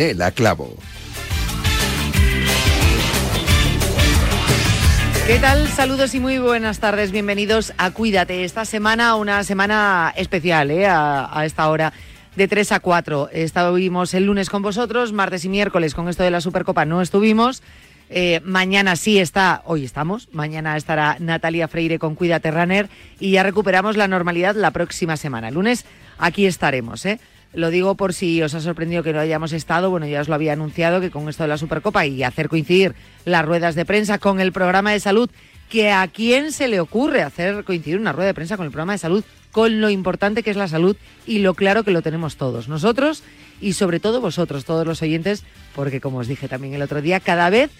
Yanela Clavo. ¿Qué tal? Saludos y muy buenas tardes. Bienvenidos a Cuídate. Esta semana, una semana especial, ¿eh? a, esta hora de 3 a 4. Estuvimos el lunes con vosotros, martes y miércoles con esto de la Supercopa no estuvimos. Eh, mañana sí está, hoy estamos, mañana estará Natalia Freire con Cuídate Runner y ya recuperamos la normalidad la próxima semana. El lunes aquí estaremos, ¿eh? Lo digo por si os ha sorprendido que no hayamos estado. Bueno, ya os lo había anunciado que con esto de la Supercopa y hacer coincidir las ruedas de prensa con el programa de salud, que a quién se le ocurre hacer coincidir una rueda de prensa con el programa de salud, con lo importante que es la salud y lo claro que lo tenemos todos. Nosotros y sobre todo vosotros, todos los oyentes, porque como os dije también el otro día, cada vez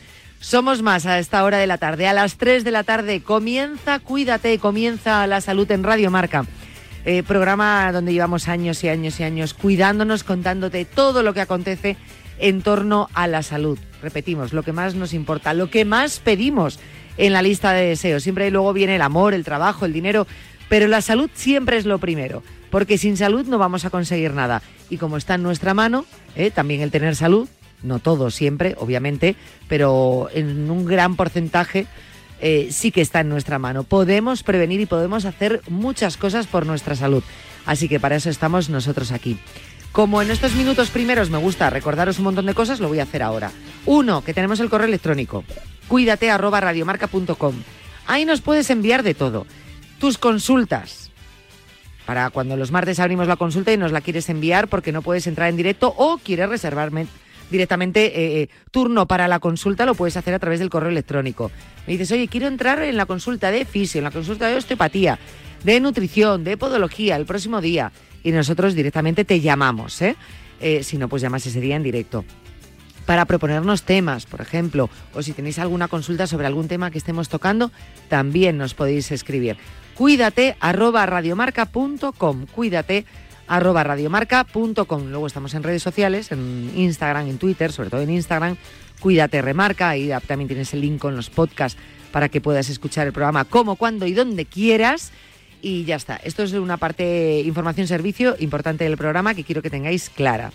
somos más a esta hora de la tarde. A las 3 de la tarde comienza Cuídate, comienza la salud en Radio Marca. Eh, programa donde llevamos años y años y años cuidándonos, contándote todo lo que acontece en torno a la salud. Repetimos, lo que más nos importa, lo que más pedimos en la lista de deseos. Siempre luego viene el amor, el trabajo, el dinero, pero la salud siempre es lo primero, porque sin salud no vamos a conseguir nada. Y como está en nuestra mano, eh, también el tener salud, no todo siempre, obviamente, pero en un gran porcentaje eh, sí que está en nuestra mano. Podemos prevenir y podemos hacer muchas cosas por nuestra salud. Así que para eso estamos nosotros aquí. Como en estos minutos primeros me gusta recordaros un montón de cosas, lo voy a hacer ahora. Uno, que tenemos el correo electrónico. Cuídate. Ahí nos puedes enviar de todo. Tus consultas. Para cuando los martes abrimos la consulta y nos la quieres enviar porque no puedes entrar en directo o quieres reservarme directamente eh, eh, turno para la consulta lo puedes hacer a través del correo electrónico. Me dices, oye, quiero entrar en la consulta de fisio, en la consulta de osteopatía, de nutrición, de podología el próximo día. Y nosotros directamente te llamamos, ¿eh? eh si no, pues llamas ese día en directo para proponernos temas, por ejemplo, o si tenéis alguna consulta sobre algún tema que estemos tocando, también nos podéis escribir. Cuídate arroba radiomarca.com, cuídate arroba radiomarca.com. Luego estamos en redes sociales, en Instagram, en Twitter, sobre todo en Instagram. Cuídate, remarca. Ahí también tienes el link con los podcasts para que puedas escuchar el programa como, cuando y donde quieras. Y ya está. Esto es una parte, información-servicio importante del programa que quiero que tengáis clara.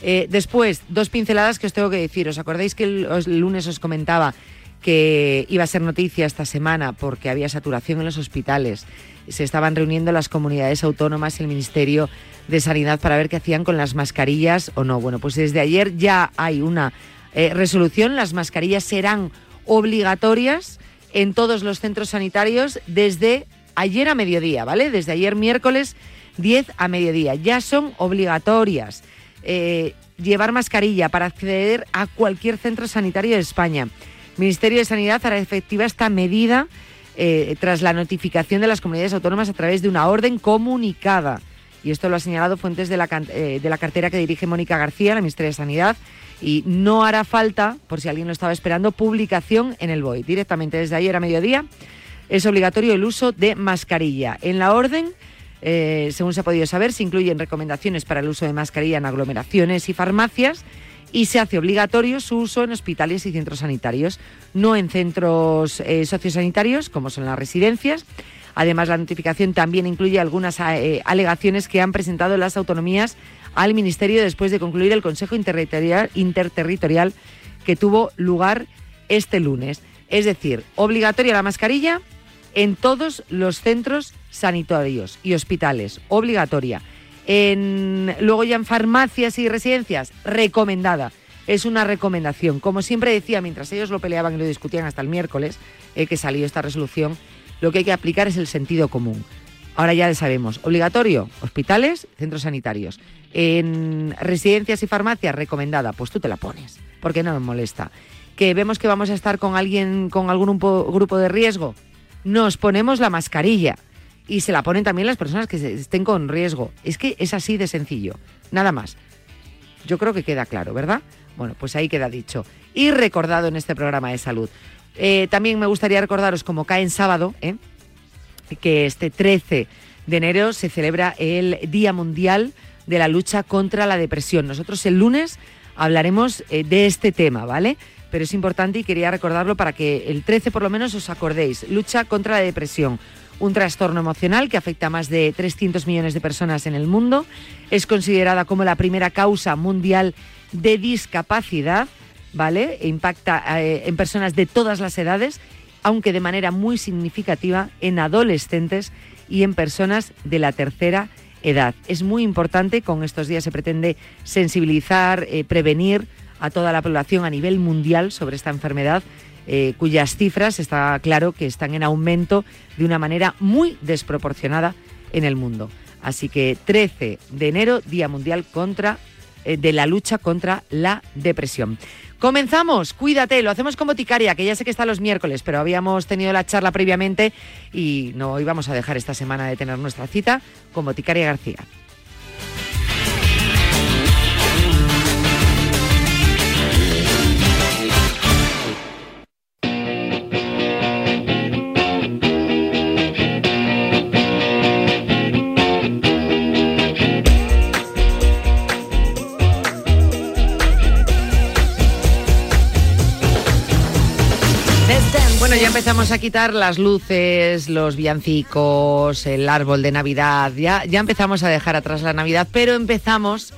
Eh, después, dos pinceladas que os tengo que decir. ¿Os acordáis que el lunes os comentaba que iba a ser noticia esta semana porque había saturación en los hospitales? Se estaban reuniendo las comunidades autónomas y el Ministerio de Sanidad para ver qué hacían con las mascarillas o no. Bueno, pues desde ayer ya hay una eh, resolución. Las mascarillas serán obligatorias en todos los centros sanitarios desde ayer a mediodía, ¿vale? Desde ayer miércoles 10 a mediodía. Ya son obligatorias. Eh, llevar mascarilla para acceder a cualquier centro sanitario de España. Ministerio de Sanidad hará efectiva esta medida eh, tras la notificación de las comunidades autónomas a través de una orden comunicada y esto lo ha señalado fuentes de la, eh, de la cartera que dirige Mónica García, la Ministeria de Sanidad, y no hará falta, por si alguien lo estaba esperando, publicación en el BOE. Directamente desde ayer a mediodía es obligatorio el uso de mascarilla. En la orden, eh, según se ha podido saber, se incluyen recomendaciones para el uso de mascarilla en aglomeraciones y farmacias y se hace obligatorio su uso en hospitales y centros sanitarios, no en centros eh, sociosanitarios como son las residencias Además, la notificación también incluye algunas eh, alegaciones que han presentado las autonomías al Ministerio después de concluir el Consejo Interterritorial, Interterritorial que tuvo lugar este lunes. Es decir, obligatoria la mascarilla en todos los centros sanitarios y hospitales, obligatoria. En, luego ya en farmacias y residencias, recomendada. Es una recomendación. Como siempre decía, mientras ellos lo peleaban y lo discutían hasta el miércoles, eh, que salió esta resolución, lo que hay que aplicar es el sentido común. Ahora ya sabemos, obligatorio, hospitales, centros sanitarios. En residencias y farmacias, recomendada, pues tú te la pones, porque no nos molesta. Que vemos que vamos a estar con alguien, con algún grupo de riesgo, nos ponemos la mascarilla y se la ponen también las personas que estén con riesgo. Es que es así de sencillo, nada más. Yo creo que queda claro, ¿verdad? Bueno, pues ahí queda dicho. Y recordado en este programa de salud. Eh, también me gustaría recordaros, como cae en sábado, ¿eh? que este 13 de enero se celebra el Día Mundial de la Lucha contra la Depresión. Nosotros el lunes hablaremos eh, de este tema, ¿vale? Pero es importante y quería recordarlo para que el 13 por lo menos os acordéis. Lucha contra la depresión un trastorno emocional que afecta a más de 300 millones de personas en el mundo. Es considerada como la primera causa mundial de discapacidad, ¿vale? E impacta eh, en personas de todas las edades, aunque de manera muy significativa en adolescentes y en personas de la tercera edad. Es muy importante, con estos días se pretende sensibilizar, eh, prevenir a toda la población a nivel mundial sobre esta enfermedad eh, cuyas cifras está claro que están en aumento de una manera muy desproporcionada en el mundo. Así que 13 de enero, Día Mundial contra, eh, de la lucha contra la depresión. Comenzamos, cuídate, lo hacemos con Boticaria, que ya sé que está los miércoles, pero habíamos tenido la charla previamente y no íbamos a dejar esta semana de tener nuestra cita con Boticaria García. Ya empezamos a quitar las luces, los villancicos, el árbol de Navidad. Ya, ya empezamos a dejar atrás la Navidad, pero empezamos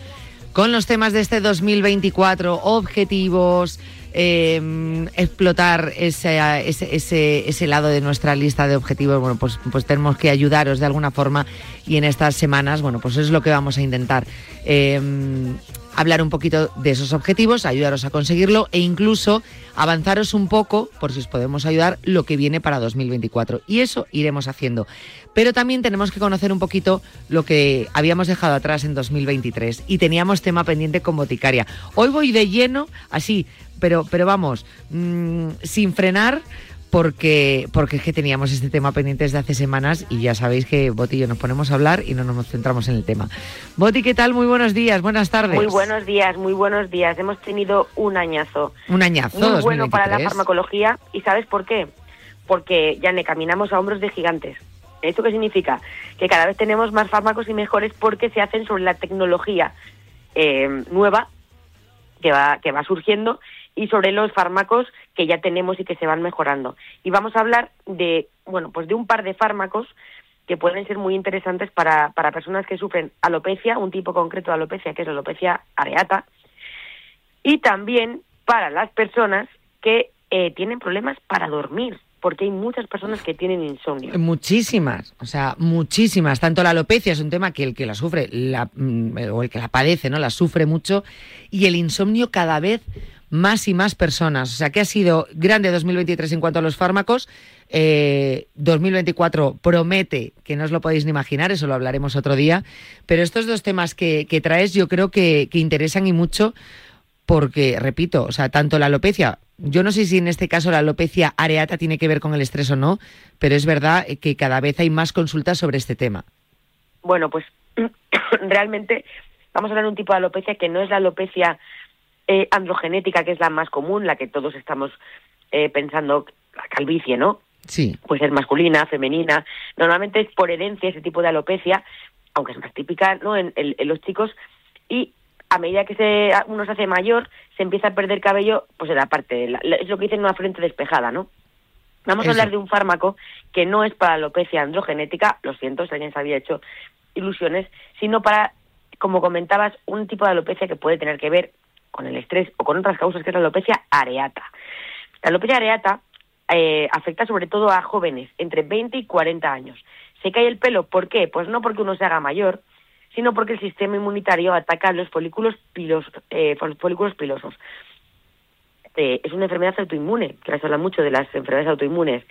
con los temas de este 2024, objetivos, em, explotar ese, ese, ese, lado de nuestra lista de objetivos, bueno, pues, pues tenemos que ayudaros de alguna forma y en estas semanas, bueno, pues es lo que vamos a intentar. Em, hablar un poquito de esos objetivos, ayudaros a conseguirlo e incluso avanzaros un poco, por si os podemos ayudar, lo que viene para 2024. Y eso iremos haciendo. Pero también tenemos que conocer un poquito lo que habíamos dejado atrás en 2023 y teníamos tema pendiente con Boticaria. Hoy voy de lleno, así, pero, pero vamos, mm, sin frenar porque, porque es que teníamos este tema pendiente desde hace semanas y ya sabéis que Boti y yo nos ponemos a hablar y no nos centramos en el tema. Boti, ¿qué tal? Muy buenos días, buenas tardes. Muy buenos días, muy buenos días. Hemos tenido un añazo. Un añazo. Muy bueno para la farmacología. ¿Y sabes por qué? Porque ya ne caminamos a hombros de gigantes. ¿Esto qué significa? Que cada vez tenemos más fármacos y mejores porque se hacen sobre la tecnología eh, nueva que va, que va surgiendo y sobre los fármacos que ya tenemos y que se van mejorando. Y vamos a hablar de, bueno, pues de un par de fármacos que pueden ser muy interesantes para, para personas que sufren alopecia, un tipo concreto de alopecia que es la alopecia areata, y también para las personas que eh, tienen problemas para dormir, porque hay muchas personas que tienen insomnio. Muchísimas, o sea, muchísimas. Tanto la alopecia es un tema que el que la sufre, mm, o el que la padece, ¿no? La sufre mucho, y el insomnio cada vez más y más personas. O sea, que ha sido grande 2023 en cuanto a los fármacos. 2024 eh, promete, que no os lo podéis ni imaginar, eso lo hablaremos otro día. Pero estos dos temas que, traes yo creo que, interesan y mucho porque, repito, o sea, tanto la alopecia, yo no sé si en este caso la alopecia areata tiene que ver con el estrés o no, pero es verdad que cada vez hay más consultas sobre este tema. Bueno, pues realmente vamos a hablar un tipo de alopecia que no es la alopecia eh, androgenética, que es la más común, la que todos estamos eh, pensando, la calvicie, ¿no? Sí. Puede ser masculina, femenina. Normalmente es por herencia ese tipo de alopecia, aunque es más típica ¿no? en, los chicos. Y a medida que se, uno se hace mayor, se empieza a perder cabello, pues en la parte, es lo que dicen una frente despejada, ¿no? Vamos a hablar de un fármaco que no es para alopecia androgenética, lo siento si alguien se había hecho ilusiones, sino para, como comentabas, un tipo de alopecia que puede tener que ver con el estrés o con otras causas, que es la alopecia areata. La alopecia areata eh, afecta sobre todo a jóvenes entre 20 y 40 años. Se cae el pelo, ¿por qué? Pues no porque uno se haga mayor, sino porque el sistema inmunitario ataca los folículos, eh, folículos pilosos. es una enfermedad autoinmune, que se habla mucho de las enfermedades autoinmunes.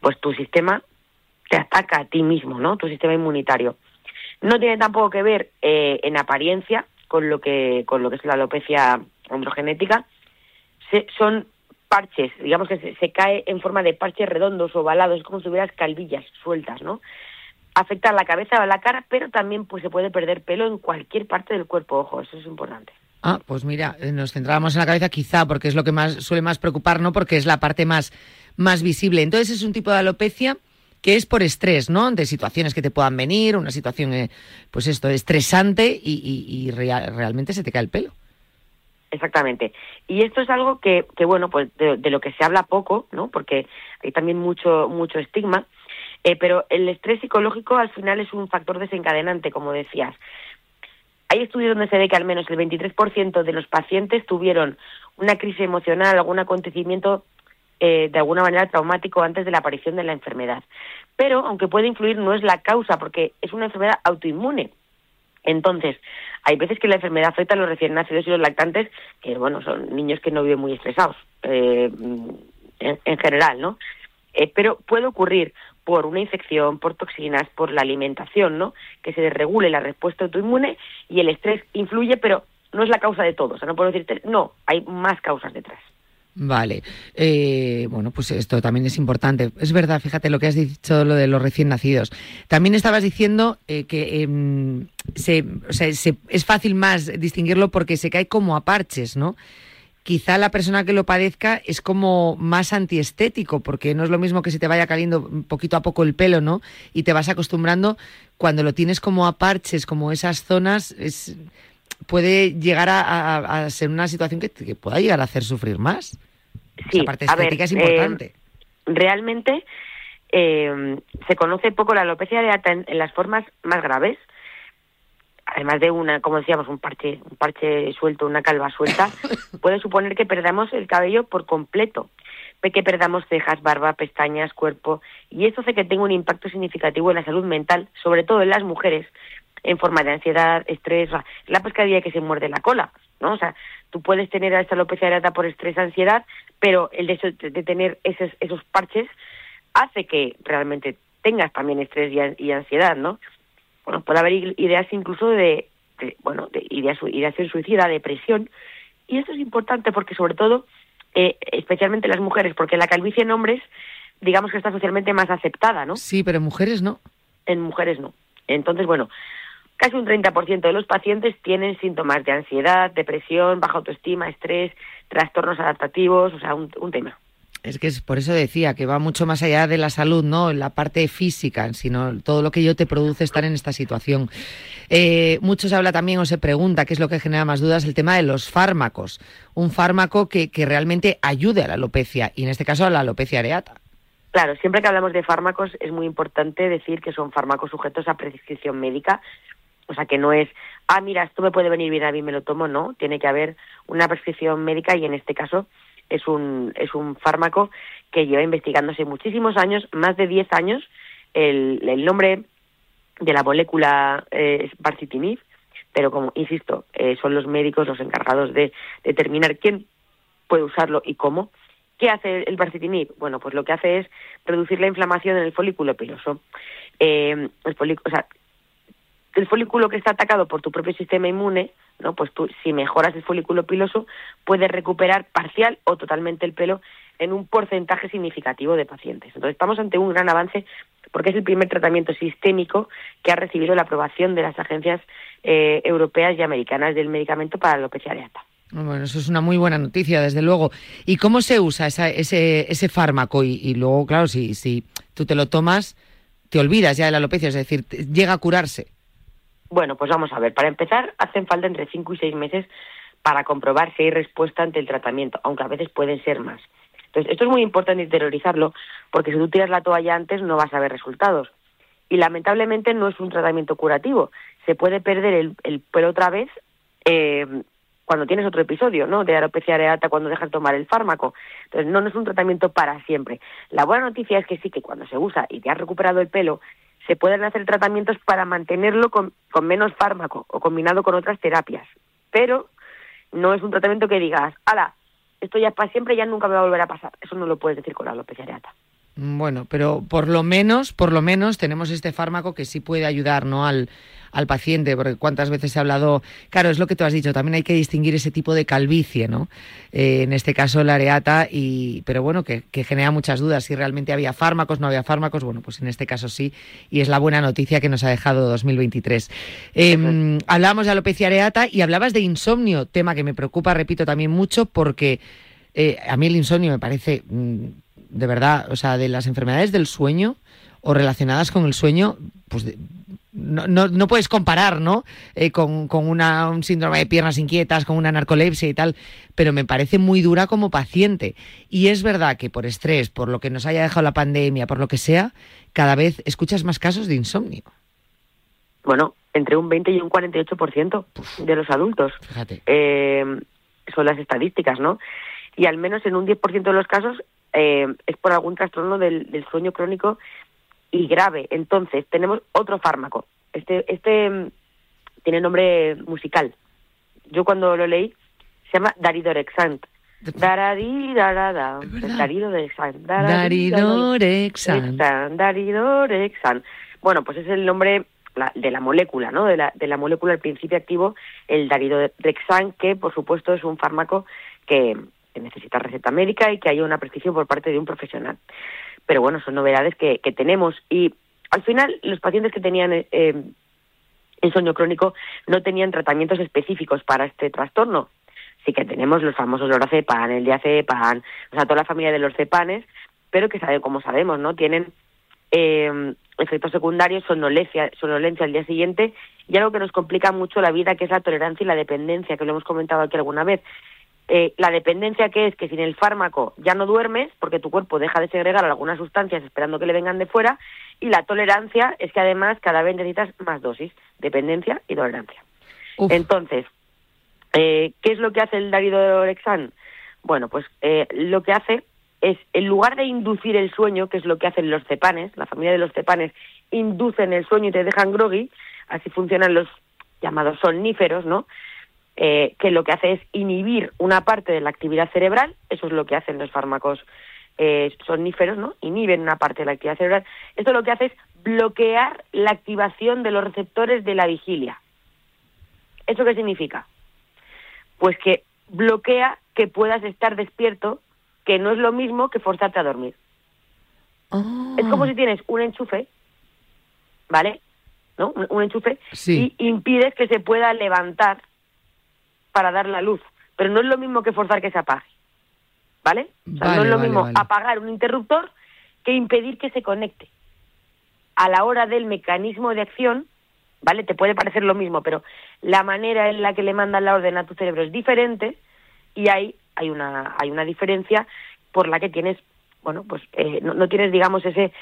Pues tu sistema te ataca a ti mismo, ¿no? Tu sistema inmunitario. No tiene tampoco que ver eh, en apariencia con lo que con lo que es la alopecia androgenética. Se, son parches, digamos que se, cae en forma de parches redondos, ovalados, es como si tuvieras calvillas sueltas, ¿no? Afecta a la cabeza o a la cara, pero también pues se puede perder pelo en cualquier parte del cuerpo, ojo, eso es importante. Ah, pues mira, eh, nos centrábamos en la cabeza quizá porque es lo que más suele más preocupar, ¿no? Porque es la parte más, más visible. Entonces es un tipo de alopecia que es por estrés, ¿no? De situaciones que te puedan venir, una situación, eh, pues esto, estresante y, realmente se te cae el pelo. Exactamente. Y esto es algo que, que bueno, pues de, lo que se habla poco, ¿no? Porque hay también mucho, mucho estigma. Eh, pero el estrés psicológico al final es un factor desencadenante, como decías. Hay estudios donde se ve que al menos el 23% de los pacientes tuvieron una crisis emocional, algún acontecimiento eh, de alguna manera traumático antes de la aparición de la enfermedad. Pero, aunque puede influir, no es la causa, porque es una enfermedad autoinmune. Entonces, hay veces que la enfermedad afecta a los recién nacidos y los lactantes, que bueno, son niños que no viven muy estresados, eh, en, general, ¿no? Eh, pero puede ocurrir por una infección, por toxinas, por la alimentación, ¿no? Que se desregule la respuesta autoinmune y el estrés influye, pero no es la causa de todo. O sea, no puedo decirte, no, hay más causas detrás. Vale. Eh, bueno, pues esto también es importante. Es verdad, fíjate lo que has dicho, lo de los recién nacidos. También estabas diciendo eh, que em, se, o sea, es fácil más distinguirlo porque se cae como a parches, ¿no? Quizá la persona que lo padezca es como más antiestético, porque no es lo mismo que se te vaya cayendo poquito a poco el pelo, ¿no? Y te vas acostumbrando. Cuando lo tienes como a parches, como esas zonas, es, puede llegar a, ser una situación que, que pueda llegar a hacer sufrir más. Sí, parte estética es importante. Eh, realmente eh, se conoce poco la alopecia areata en, en, las formas más graves. Además de una, como decíamos, un parche, un parche suelto, una calva suelta, puede suponer que perdamos el cabello por completo, que perdamos cejas, barba, pestañas, cuerpo, y esto hace que tenga un impacto significativo en la salud mental, sobre todo en las mujeres, en forma de ansiedad, estrés, la pescadilla que se muerde la cola, ¿no? O sea, tú puedes tener esta alopecia areata por estrés, ansiedad, pero el hecho de tener esos, esos parches hace que realmente tengas también estrés y, ansiedad, ¿no? Bueno, puede haber ideas incluso de, bueno, de ideas, ideación suicida, depresión, y esto es importante porque sobre todo, eh, especialmente las mujeres, porque la calvicie en hombres, digamos que está socialmente más aceptada, ¿no? Sí, pero en mujeres no. En mujeres no. Entonces, bueno, Casi un 30% de los pacientes tienen síntomas de ansiedad, depresión, baja autoestima, estrés, trastornos adaptativos, o sea, un, tema. Es que es por eso decía que va mucho más allá de la salud, no la parte física, sino todo lo que yo te produce estar en esta situación. Eh, mucho se habla también o se pregunta qué es lo que genera más dudas el tema de los fármacos. Un fármaco que, que realmente ayude a la alopecia y en este caso a la alopecia areata. Claro, siempre que hablamos de fármacos es muy importante decir que son fármacos sujetos a prescripción médica o sea, que no es, ah, mira, esto me puede venir bien, a mí me lo tomo, no. Tiene que haber una prescripción médica y en este caso es un, es un fármaco que lleva investigándose muchísimos años, más de 10 años. El, el nombre de la molécula eh, es barcitinib, pero como insisto, eh, son los médicos los encargados de determinar quién puede usarlo y cómo. ¿Qué hace el barcitinib? Bueno, pues lo que hace es reducir la inflamación en el folículo piloso. Eh, el folículo, o sea, el folículo que está atacado por tu propio sistema inmune, ¿no? Pues tú, si mejoras el folículo piloso, puedes recuperar parcial o totalmente el pelo en un porcentaje significativo de pacientes. Entonces, estamos ante un gran avance porque es el primer tratamiento sistémico que ha recibido la aprobación de las agencias eh, europeas y americanas del medicamento para la alopecia areata. Bueno, eso es una muy buena noticia, desde luego. ¿Y cómo se usa ese, ese fármaco? Y, y luego, claro, si, si tú te lo tomas, te olvidas ya de la alopecia, es decir, llega a curarse. Bueno, pues vamos a ver. Para empezar, hacen falta entre 5 y 6 meses para comprobar si hay respuesta ante el tratamiento, aunque a veces pueden ser más. Entonces, esto es muy importante interiorizarlo, porque si tú tiras la toalla antes no vas a ver resultados. Y lamentablemente no es un tratamiento curativo. Se puede perder el, el pelo otra vez eh, cuando tienes otro episodio, ¿no? De alopecia areata cuando dejas tomar el fármaco. Entonces, no, no es un tratamiento para siempre. La buena noticia es que sí, que cuando se usa y te has recuperado el pelo, se pueden hacer tratamientos para mantenerlo con, menos fármaco o combinado con otras terapias. Pero no es un tratamiento que digas, ala, esto ya es para siempre, ya nunca me va a volver a pasar. Eso no lo puedes decir con la alopecia areata. Bueno, pero por lo menos, por lo menos tenemos este fármaco que sí puede ayudar, ¿no? Al, al paciente, porque cuántas veces se ha hablado, claro, es lo que tú has dicho, también hay que distinguir ese tipo de calvicie, ¿no? Eh, en este caso la areata, y, pero bueno, que, genera muchas dudas, si realmente había fármacos, no había fármacos, bueno, pues en este caso sí, y es la buena noticia que nos ha dejado 2023. Em, hablábamos de alopecia areata y hablabas de insomnio, tema que me preocupa, repito, también mucho, porque eh, a mí el insomnio me parece, mm, de verdad, o sea, de las enfermedades del sueño o relacionadas con el sueño, pues no, no, no, puedes comparar, ¿no? Eh, con, con una, un síndrome de piernas inquietas, con una narcolepsia y tal, pero me parece muy dura como paciente. Y es verdad que por estrés, por lo que nos haya dejado la pandemia, por lo que sea, cada vez escuchas más casos de insomnio. Bueno, entre un 20 y un 48% de los adultos. Fíjate. Eh, son las estadísticas, ¿no? Y al menos en un 10% de los casos eh, es por algún trastorno del, del sueño crónico y grave. Entonces, tenemos otro fármaco. Este, este mm, tiene nombre musical. Yo cuando lo leí, se llama Daridorexant. Daridorexant. Daridorexant. Daridorexant. Bueno, pues es el nombre de la molécula, ¿no? De la, de la molécula, el principio activo, el daridorexant, que por supuesto es un fármaco que necesita receta médica y que haya una prescripción por parte de un profesional pero bueno, son novedades que, que tenemos. Y al final, los pacientes que tenían eh, el sueño crónico no tenían tratamientos específicos para este trastorno. Sí que tenemos los famosos lorazepam, el diazepam, o sea, toda la familia de los cepanes, pero que saben, como sabemos, ¿no? Tienen eh, efectos secundarios, somnolencia, somnolencia al día siguiente y algo que nos complica mucho la vida, que es la tolerancia y la dependencia, que lo hemos comentado aquí alguna vez. Eh, la dependencia que es que sin el fármaco ya no duermes porque tu cuerpo deja de segregar algunas sustancias esperando que le vengan de fuera y la tolerancia es que además cada vez necesitas más dosis, dependencia y tolerancia. Entonces, eh, ¿qué es lo que hace el daridorexan? Bueno, pues eh, lo que hace es, en lugar de inducir el sueño, que es lo que hacen los cepanes, la familia de los cepanes inducen el sueño y te dejan groggy, así funcionan los llamados somníferos, ¿no? Eh, que lo que hace es inhibir una parte de la actividad cerebral, eso es lo que hacen los fármacos eh, somníferos, ¿no? Inhiben una parte de la actividad cerebral. Esto lo que hace es bloquear la activación de los receptores de la vigilia. ¿Eso qué significa? Pues que bloquea que puedas estar despierto, que no es lo mismo que forzarte a dormir. Es como ah. si tienes un enchufe, ¿vale? ¿No? Un, enchufe y impides que se pueda levantar para dar la luz, pero no es lo mismo que forzar que se apague. ¿Vale? O sea, no es lo mismo apagar un interruptor que impedir que se conecte. A la hora del mecanismo de acción, ¿vale? Te puede parecer lo mismo, pero la manera en la que le mandan la orden a tu cerebro es diferente y hay, hay, una, hay una diferencia por la que tienes bueno, pues eh, no, tienes, digamos, ese,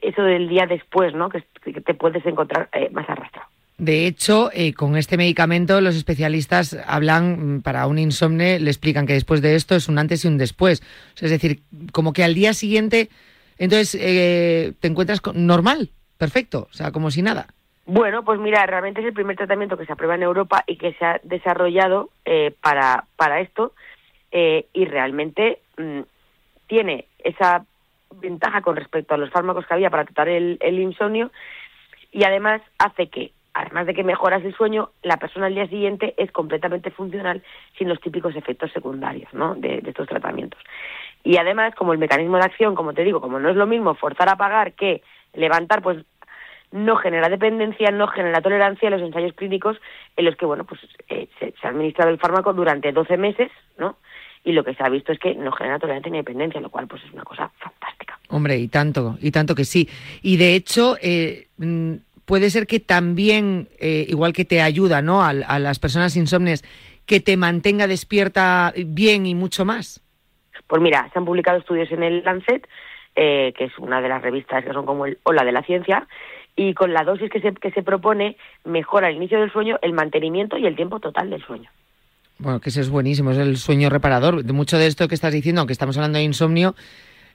eso del día después, ¿no? Que, te puedes encontrar eh, más arrastrado. De hecho, eh, con este medicamento los especialistas hablan, mm, para un insomne, le explican que después de esto es un antes y un después. es decir, como que al día siguiente, entonces eh, te encuentras normal, perfecto, o sea, como si nada. Bueno, pues mira, realmente es el primer tratamiento que se aprueba en Europa y que se ha desarrollado eh, para, para esto y realmente mm, tiene esa ventaja con respecto a los fármacos que había para tratar el insomnio y además hace que además de que mejoras el sueño, la persona al día siguiente es completamente funcional sin los típicos efectos secundarios ¿no? de, estos tratamientos. Y además, como el mecanismo de acción, como te digo, como no es lo mismo forzar a pagar que levantar, pues no genera dependencia, no genera tolerancia en los ensayos clínicos en los que, bueno, pues eh, se, ha administrado el fármaco durante 12 meses, ¿no? Y lo que se ha visto es que no genera tolerancia ni dependencia, lo cual pues es una cosa fantástica. Hombre, y tanto, y tanto que sí. Y de hecho, eh, mm, puede ser que también, eh, igual que te ayuda ¿no? A, las personas insomnes, que te mantenga despierta bien y mucho más. Pues mira, se han publicado estudios en el Lancet, eh, que es una de las revistas que son como el Hola de la Ciencia, y con la dosis que se, que se propone mejora el inicio del sueño, el mantenimiento y el tiempo total del sueño. Bueno, que eso es buenísimo, es el sueño reparador. De mucho de esto que estás diciendo, aunque estamos hablando de insomnio,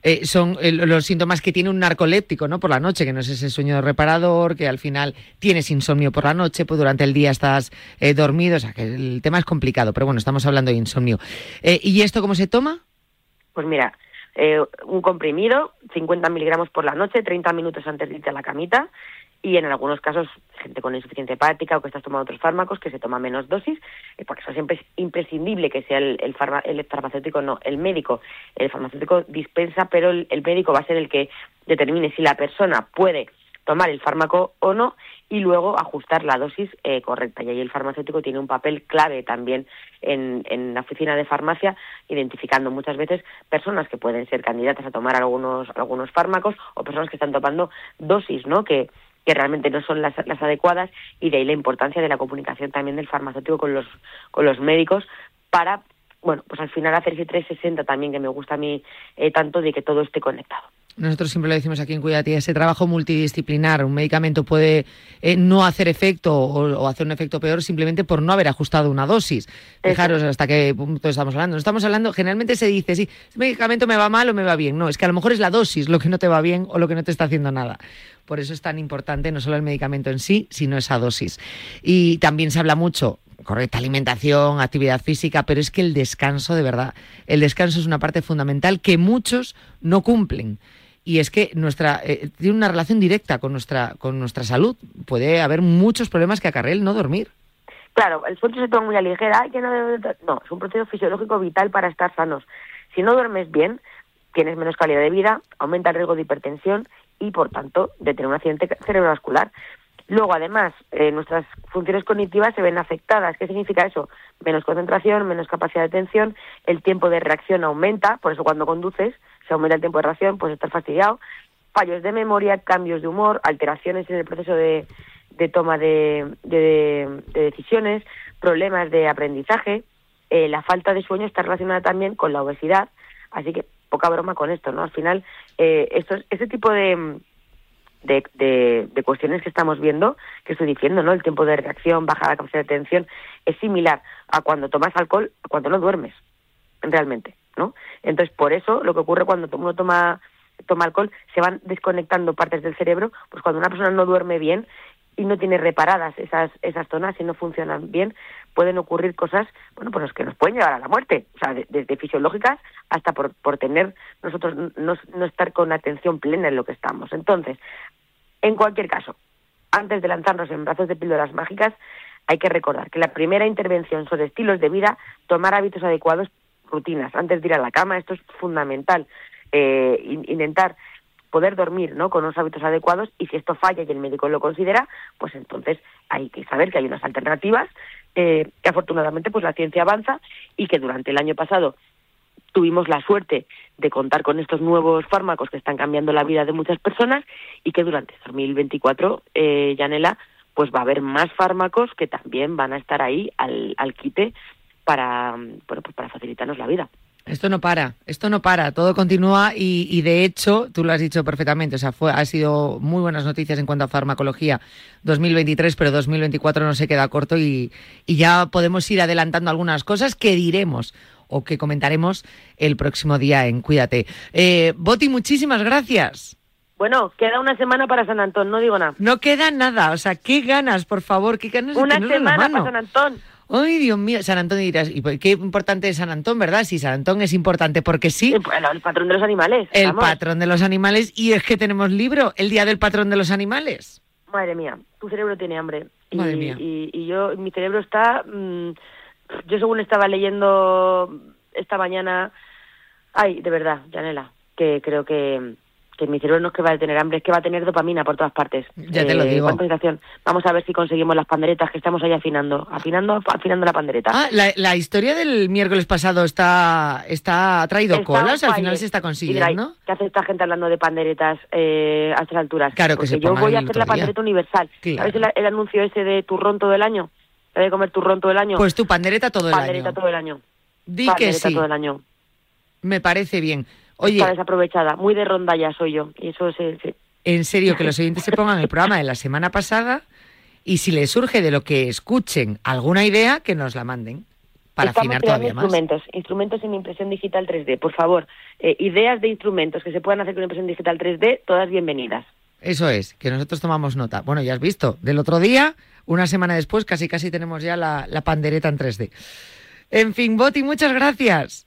eh, son eh, los síntomas que tiene un narcoléptico, ¿no? Por la noche, que no es ese sueño reparador, que al final tienes insomnio por la noche, pues durante el día estás eh, dormido, o sea, que el tema es complicado, pero bueno, estamos hablando de insomnio. ¿Y esto cómo se toma? Pues mira, eh, un comprimido, 50 miligramos por la noche, 30 minutos antes de irte a la camita, y en algunos casos gente con insuficiencia hepática o que estás tomando otros fármacos que se toma menos dosis, eh, porque eso siempre es imprescindible que sea el, el, el farmacéutico, no, el médico. El farmacéutico dispensa, pero el, el médico va a ser el que determine si la persona puede tomar el fármaco o no y luego ajustar la dosis eh, correcta. Y ahí el farmacéutico tiene un papel clave también en, en, la oficina de farmacia, identificando muchas veces personas que pueden ser candidatas a tomar algunos, algunos fármacos o personas que están tomando dosis, ¿no? Que, que realmente no son las, las adecuadas y de ahí la importancia de la comunicación también del farmacéutico con los, con los médicos para, bueno, pues al final hacer ese 360 también que me gusta a mí eh, tanto de que todo esté conectado. Nosotros siempre lo decimos aquí en Cuidati, ese trabajo multidisciplinar. Un medicamento puede eh, no hacer efecto o, o, hacer un efecto peor simplemente por no haber ajustado una dosis. Fijaros hasta qué punto estamos hablando. No estamos hablando, generalmente se dice, sí, ese medicamento me va mal o me va bien. No, es que a lo mejor es la dosis lo que no te va bien o lo que no te está haciendo nada. Por eso es tan importante no solo el medicamento en sí, sino esa dosis. Y también se habla mucho, correcta alimentación, actividad física, pero es que el descanso, de verdad, el descanso es una parte fundamental que muchos no cumplen y es que nuestra eh, tiene una relación directa con nuestra con nuestra salud. Puede haber muchos problemas que acarrea el no dormir. Claro, el sueño se toma muy a ligera. Que no, no, es un proceso fisiológico vital para estar sanos. Si no duermes bien, tienes menos calidad de vida, aumenta el riesgo de hipertensión y, por tanto, de tener un accidente cerebrovascular. Luego, además, eh, nuestras funciones cognitivas se ven afectadas. ¿Qué significa eso? Menos concentración, menos capacidad de atención, el tiempo de reacción aumenta, por eso cuando conduces se aumenta el tiempo de reacción, pues estar fastidiado, fallos de memoria, cambios de humor, alteraciones en el proceso de, de toma de, de, de, decisiones, problemas de aprendizaje, eh, la falta de sueño está relacionada también con la obesidad, así que poca broma con esto, ¿no? Al final, eh, esto, este tipo de, de, de, de, cuestiones que estamos viendo, que estoy diciendo, ¿no? El tiempo de reacción, baja la capacidad de atención, es similar a cuando tomas alcohol, a cuando no duermes, realmente, ¿no? Entonces, por eso, lo que ocurre cuando uno toma, toma alcohol, se van desconectando partes del cerebro, pues cuando una persona no duerme bien y no tiene reparadas esas, esas zonas y no funcionan bien, pueden ocurrir cosas, bueno, pues que nos pueden llevar a la muerte, o sea, desde de, de fisiológicas hasta por, por tener nosotros no, no estar con atención plena en lo que estamos. Entonces, en cualquier caso, antes de lanzarnos en brazos de píldoras mágicas, hay que recordar que la primera intervención sobre estilos de vida, tomar hábitos adecuados, rutinas, antes de ir a la cama, esto es fundamental. Eh, intentar poder dormir ¿no? con unos hábitos adecuados y si esto falla y el médico lo considera, pues entonces hay que saber que hay unas alternativas eh, que afortunadamente pues la ciencia avanza y que durante el año pasado tuvimos la suerte de contar con estos nuevos fármacos que están cambiando la vida de muchas personas y que durante 2024, eh, Yanela, pues va a haber más fármacos que también van a estar ahí al, al quite para, bueno, pues para facilitarnos la vida. Esto no para, esto no para, todo continúa y, y, de hecho, tú lo has dicho perfectamente, o sea, fue, ha sido muy buenas noticias en cuanto a farmacología 2023, pero 2024 no se queda corto y, y ya podemos ir adelantando algunas cosas que diremos o que comentaremos el próximo día en Cuídate. Eh, Boti, muchísimas gracias. Bueno, queda una semana para San Antón, no digo nada. No queda nada, o sea, qué ganas, por favor, qué ganas de Una semana para San Antón. Ay, Dios mío, San Antón dirás, ¿y qué importante es San Antón, verdad? Si San Antón es importante porque sí. Bueno, el patrón de los animales. El vamos. patrón de los animales, y es que tenemos libro, el día del patrón de los animales. Madre mía, tu cerebro tiene hambre. Madre y, mía. Y, y, yo, mi cerebro está. Mmm, yo, según estaba leyendo esta mañana. Ay, de verdad, Janela, que creo que que mi cerebro no es que va a tener hambre, es que va a tener dopamina por todas partes. Ya te lo eh, digo. Vamos a ver si conseguimos las panderetas que estamos ahí afinando, afinando, afinando la pandereta. Ah, la, la historia del miércoles pasado está, está ha traído Está colas, on al final se está Y consiguiendo. diréis, ¿Qué hace esta gente hablando de panderetas eh, a estas alturas? Claro, que Porque se yo voy a hacer la día. pandereta universal. Claro. ¿Sabes el, el anuncio ese de turrón todo el año? ¿Hay de comer turrón todo el año? Pues tu pandereta todo el pandereta año. todo el año. Di que pandereta sí, todo el año. me parece bien. Oye, Está desaprovechada. Muy de rondalla soy yo. Y eso se... se- en serio, que los oyentes se pongan el programa de la semana pasada y si les surge de lo que escuchen alguna idea, que nos la manden para Estamos afinar todavía más. instrumentos, instrumentos en impresión digital 3D. Por favor, eh, ideas de instrumentos que se puedan hacer con impresión digital 3D, todas bienvenidas. Eso es, que nosotros tomamos nota. Bueno, ya has visto, del otro día, una semana después, casi casi tenemos ya la, la pandereta en 3D. En fin, Boti, muchas gracias.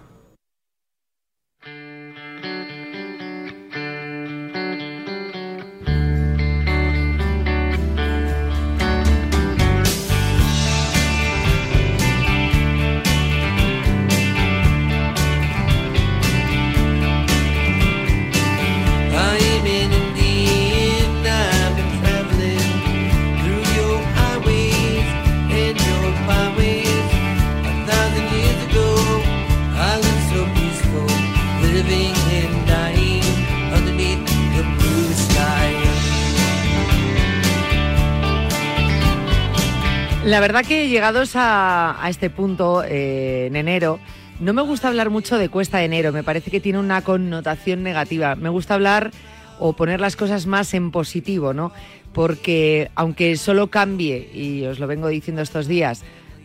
La verdad que llegados a, este punto eh, en enero, no me gusta hablar mucho de cuesta de enero, me parece que tiene una connotación negativa. Me gusta hablar o poner las cosas más en positivo, ¿no? Porque aunque solo cambie, y os lo vengo diciendo estos días,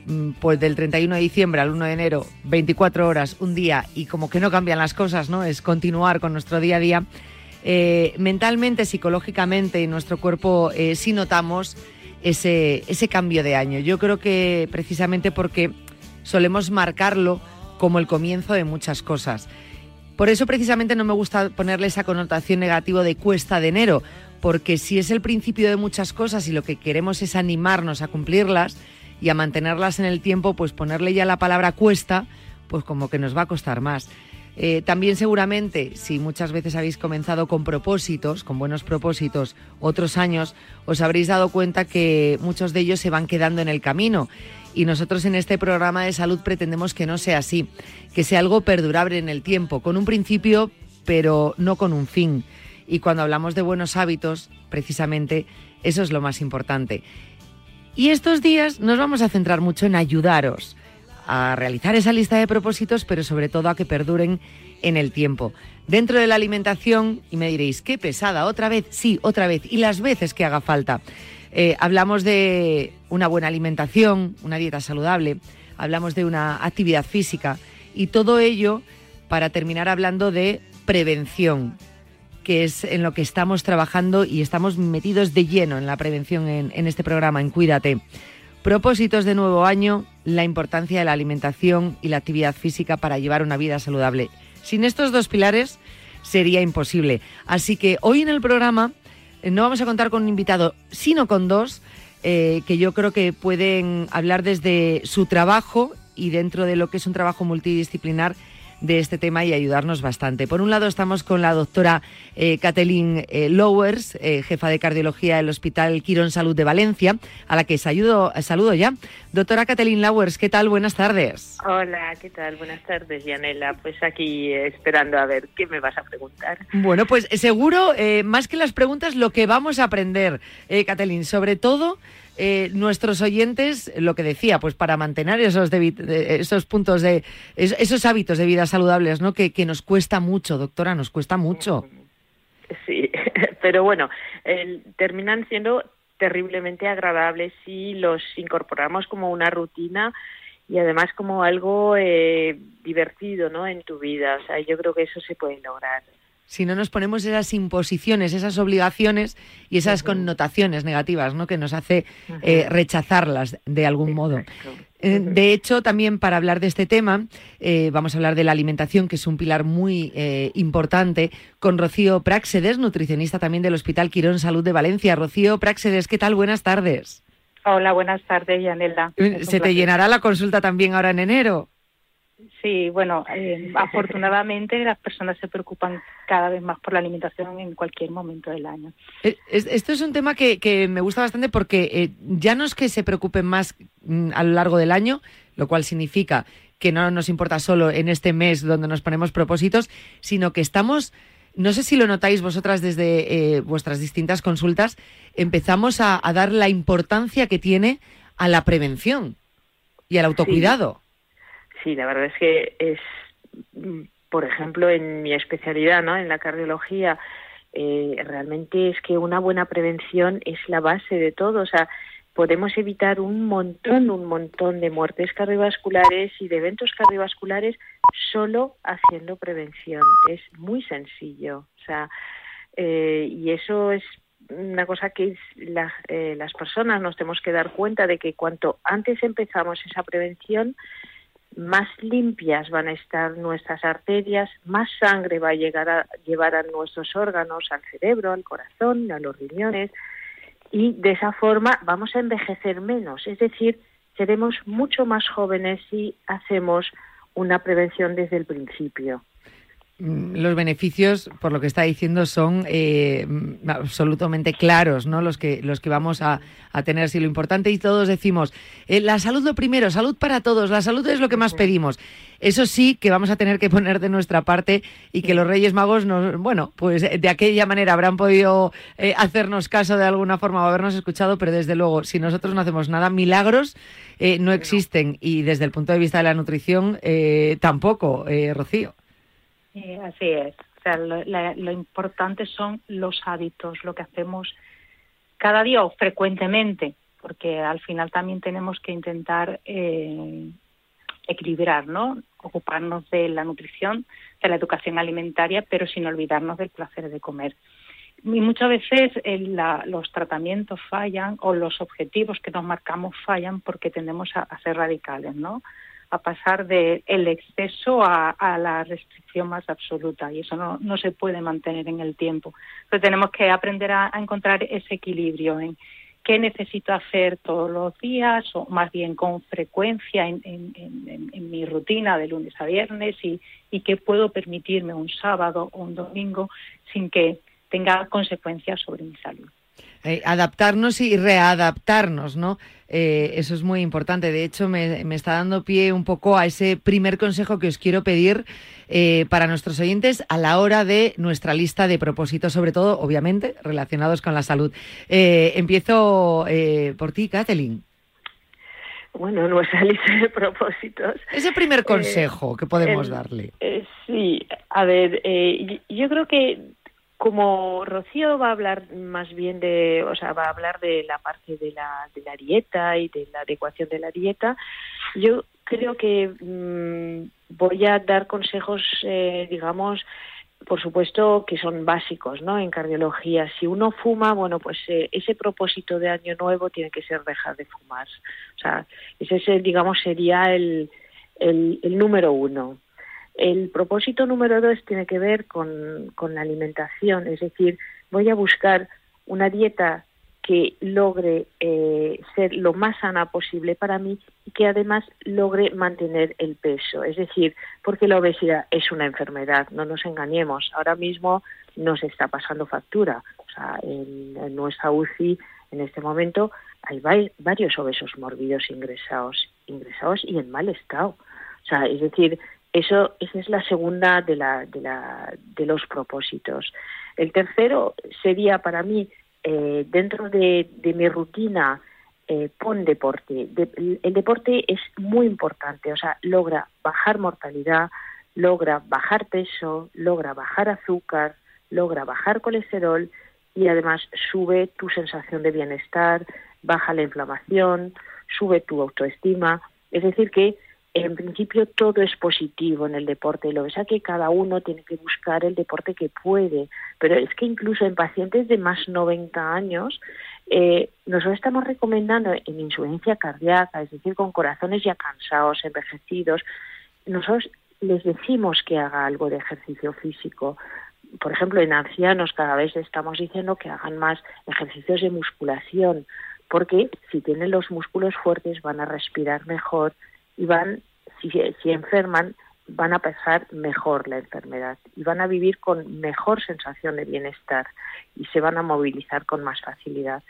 mm, pues del 31 de diciembre al 1 de enero, 24 horas, un día, y como que no cambian las cosas, ¿no? Es continuar con nuestro día a día. Eh, mentalmente, psicológicamente, en nuestro cuerpo eh, sí notamos ese, ese cambio de año. Yo creo que precisamente porque solemos marcarlo como el comienzo de muchas cosas. Por eso precisamente no me gusta ponerle esa connotación negativa de cuesta de enero, porque si es el principio de muchas cosas y lo que queremos es animarnos a cumplirlas y a mantenerlas en el tiempo, pues ponerle ya la palabra cuesta, pues como que nos va a costar más. Eh, también seguramente, si muchas veces habéis comenzado con propósitos, con buenos propósitos, otros años, os habréis dado cuenta que muchos de ellos se van quedando en el camino. Y nosotros en este programa de salud pretendemos que no sea así, que sea algo perdurable en el tiempo, con un principio, pero no con un fin. Y cuando hablamos de buenos hábitos, precisamente eso es lo más importante. Y estos días nos vamos a centrar mucho en ayudaros a realizar esa lista de propósitos, pero sobre todo a que perduren en el tiempo. Dentro de la alimentación, y me diréis, qué pesada, otra vez, sí, otra vez, y las veces que haga falta. Eh, hablamos de una buena alimentación, una dieta saludable, hablamos de una actividad física y todo ello para terminar hablando de prevención, que es en lo que estamos trabajando y estamos metidos de lleno en la prevención en, en este programa, en Cuídate. Propósitos de nuevo año, la importancia de la alimentación y la actividad física para llevar una vida saludable. Sin estos dos pilares sería imposible. Así que hoy en el programa eh, no vamos a contar con un invitado, sino con dos eh, que yo creo que pueden hablar desde su trabajo y dentro de lo que es un trabajo multidisciplinar de este tema y ayudarnos bastante. Por un lado estamos con la doctora eh, Kathleen eh, Lowers, eh, jefa de cardiología del Hospital Quirón Salud de Valencia, a la que saludo, saludo ya. Doctora Kathleen Lowers, ¿qué tal? Buenas tardes. Hola, ¿qué tal? Buenas tardes, Yanela. Pues aquí esperando a ver qué me vas a preguntar. Bueno, pues seguro, más que las preguntas, lo que vamos a aprender, Kathleen, sobre todo eh, nuestros oyentes, lo que decía, pues para mantener esos, esos puntos de, esos hábitos de vida saludables, ¿no? Que, nos cuesta mucho, doctora, nos cuesta mucho. Sí, pero bueno, terminan siendo terriblemente agradables si los incorporamos como una rutina y además como algo eh, divertido, ¿no? En tu vida, o sea, yo creo que eso se puede lograr si no nos ponemos esas imposiciones, esas obligaciones y esas connotaciones negativas, ¿no? Que nos hace eh, rechazarlas de algún modo. Eh, de hecho, también para hablar de este tema, eh, vamos a hablar de la alimentación, que es un pilar muy importante, con Rocío Praxedes, nutricionista también del Hospital Quirón Salud de Valencia. Rocío Praxedes, ¿qué tal? Buenas tardes. Hola, buenas tardes, Yanela. ¿Se te llenará la consulta también ahora en enero? Sí, bueno, eh, afortunadamente las personas se preocupan cada vez más por la alimentación en cualquier momento del año. Eh, esto es un tema que, me gusta bastante porque eh, ya no es que se preocupen más mm, a lo largo del año, lo cual significa que no nos importa solo en este mes donde nos ponemos propósitos, sino que estamos, no sé si lo notáis vosotras desde vuestras distintas consultas, empezamos a, dar la importancia que tiene a la prevención y al autocuidado sí, la verdad es que es, por ejemplo, en mi especialidad, ¿no? En la cardiología, eh, realmente es que una buena prevención es la base de todo. O sea, podemos evitar un montón, un montón de muertes cardiovasculares y de eventos cardiovasculares solo haciendo prevención. Es muy sencillo. O sea, eh, y eso es una cosa que eh, las personas nos tenemos que dar cuenta de que cuanto antes empezamos esa prevención, más limpias van a estar nuestras arterias, más sangre va a llegar a llevar a nuestros órganos, al cerebro, al corazón, a los riñones, y de esa forma vamos a envejecer menos, es decir, seremos mucho más jóvenes si hacemos una prevención desde el principio. Mm, los beneficios, por lo que está diciendo, son eh, absolutamente claros, ¿no? Los que, los que vamos a, tener. Si lo importante, y todos decimos, eh, la salud lo primero, salud para todos, la salud es lo que más pedimos. Eso sí que vamos a tener que poner de nuestra parte y que los Reyes Magos, nos, bueno, pues de aquella manera habrán podido eh, hacernos caso de alguna forma o habernos escuchado, pero desde luego, si nosotros no hacemos nada, milagros no existen y desde el punto de vista de la nutrición tampoco, Rocío. Eh, así es. O sea, lo, importante son los hábitos, lo que hacemos cada día o frecuentemente, porque al final también tenemos que intentar eh, equilibrar, ¿no? Ocuparnos de la nutrición, de la educación alimentaria, pero sin olvidarnos del placer de comer. Y muchas veces los tratamientos fallan o los objetivos que nos marcamos fallan porque tendemos a, a ser radicales, ¿no? A pasar del el exceso a, la restricción más absoluta y eso no, no se puede mantener en el tiempo. Pero tenemos que aprender a, encontrar ese equilibrio en qué necesito hacer todos los días o más bien con frecuencia en, en, mi rutina de lunes a viernes y, y qué puedo permitirme un sábado o un domingo sin que tenga consecuencias sobre mi salud. Eh, adaptarnos y readaptarnos, ¿no? Eh, eso es muy importante. De hecho, me, está dando pie un poco a ese primer consejo que os quiero pedir eh, para nuestros oyentes a la hora de nuestra lista de propósitos, sobre todo, obviamente, relacionados con la salud. empiezo por ti, Kathleen. Bueno, nuestra lista de propósitos. Ese primer consejo que podemos darle. sí, a ver, yo creo que como Rocío va a hablar más bien de, o sea, va a hablar de la parte de la, de la dieta y de la adecuación de la dieta, yo creo que mm, voy a dar consejos, eh, digamos, por supuesto que son básicos, ¿no? En cardiología, si uno fuma, bueno, pues eh, ese propósito de año nuevo tiene que ser dejar de fumar. O sea, ese, digamos, sería el, el número uno. El propósito número dos tiene que ver con, la alimentación, es decir, voy a buscar una dieta que logre eh, ser lo más sana posible para mí y que además logre mantener el peso. Es decir, porque la obesidad es una enfermedad, no nos engañemos. Ahora mismo nos está pasando factura. O sea, en, nuestra UCI en este momento hay varios obesos mórbidos ingresados, ingresados y en mal estado. O sea, es decir, eso, esa es la segunda de, la, de, la, de los propósitos. El tercero sería para mí, eh, dentro de, mi rutina, eh, pon deporte. el deporte es muy importante, o sea, logra bajar mortalidad, logra bajar peso, logra bajar azúcar, logra bajar colesterol y además sube tu sensación de bienestar, baja la inflamación, sube tu autoestima. Es decir, que en principio todo es positivo en el deporte. Lo que que cada uno tiene que buscar el deporte que puede. Pero es que incluso en pacientes de más 90 años, eh, nosotros estamos recomendando en insuficiencia cardíaca, es decir, con corazones ya cansados, envejecidos, nosotros les decimos que haga algo de ejercicio físico. Por ejemplo, en ancianos cada vez estamos diciendo que hagan más ejercicios de musculación, porque si tienen los músculos fuertes van a respirar mejor, y van, si, si enferman, van a pasar mejor la enfermedad y van a vivir con mejor sensación de bienestar y se van a movilizar con más facilidad.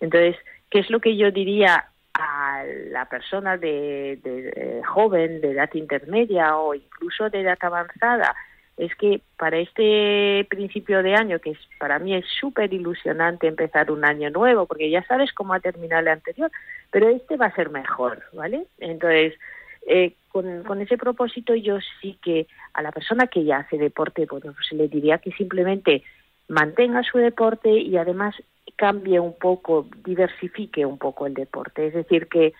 Entonces, ¿qué es lo que yo diría a la persona de, de, joven, de edad intermedia o incluso de edad avanzada? Es que para este principio de año, que es, para mí es súper ilusionante empezar un año nuevo, porque ya sabes cómo ha terminado el anterior, pero este va a ser mejor, ¿vale? Entonces, eh, con, ese propósito yo sí que a la persona que ya hace deporte, bueno, pues le diría que simplemente mantenga su deporte y además cambie un poco, diversifique un poco el deporte. Es decir, que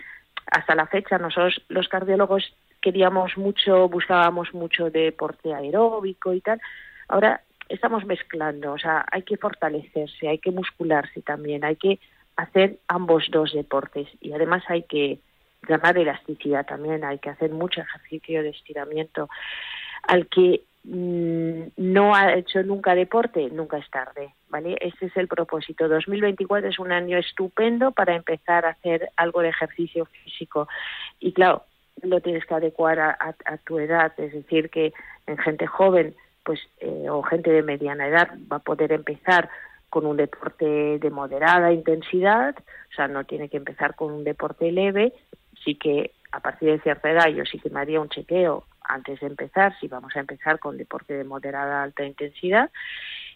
hasta la fecha nosotros los cardiólogos queríamos mucho, buscábamos mucho deporte aeróbico y tal. Ahora estamos mezclando, o sea, hay que fortalecerse, hay que muscularse también, hay que hacer ambos dos deportes y además hay que ganar elasticidad también, hay que hacer mucho ejercicio de estiramiento. Al que mm, no ha hecho nunca deporte, nunca es tarde, ¿vale? Ese es el propósito. 2024 es un año estupendo para empezar a hacer algo de ejercicio físico. Y claro, lo tienes que adecuar a, tu edad, es decir, que en gente joven pues eh, o gente de mediana edad va a poder empezar con un deporte de moderada intensidad, o sea, no tiene que empezar con un deporte leve, sí que a partir de cierta edad yo sí que me haría un chequeo antes de empezar, si vamos a empezar con deporte de moderada alta intensidad,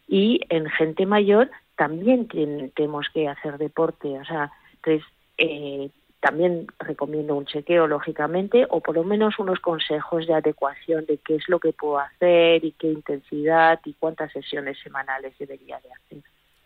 y en gente mayor también tenemos que hacer deporte, o sea, entonces eh, también recomiendo un chequeo, lógicamente, o por lo menos unos consejos de adecuación de qué es lo que puedo hacer y qué intensidad y cuántas sesiones semanales debería de hacer.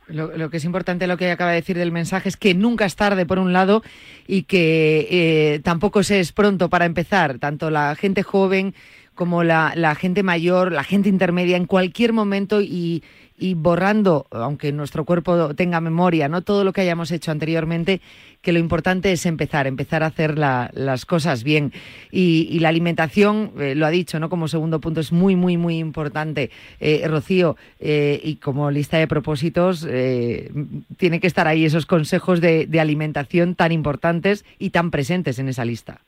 Lo, que es importante, lo que acaba de decir del mensaje, es que nunca es tarde, por un lado, y que eh, tampoco se es pronto para empezar. Tanto la gente joven como la gente mayor, la gente intermedia, en cualquier momento y, y borrando, aunque nuestro cuerpo tenga memoria, no todo lo que hayamos hecho anteriormente, que lo importante es empezar, empezar a hacer las cosas bien. Y, la alimentación, eh, lo ha dicho, ¿no? Como segundo punto, es muy, muy, muy importante. Eh, Rocío, eh, y como lista de propósitos, tiene que estar ahí esos consejos de, de alimentación tan importantes y tan presentes en esa lista.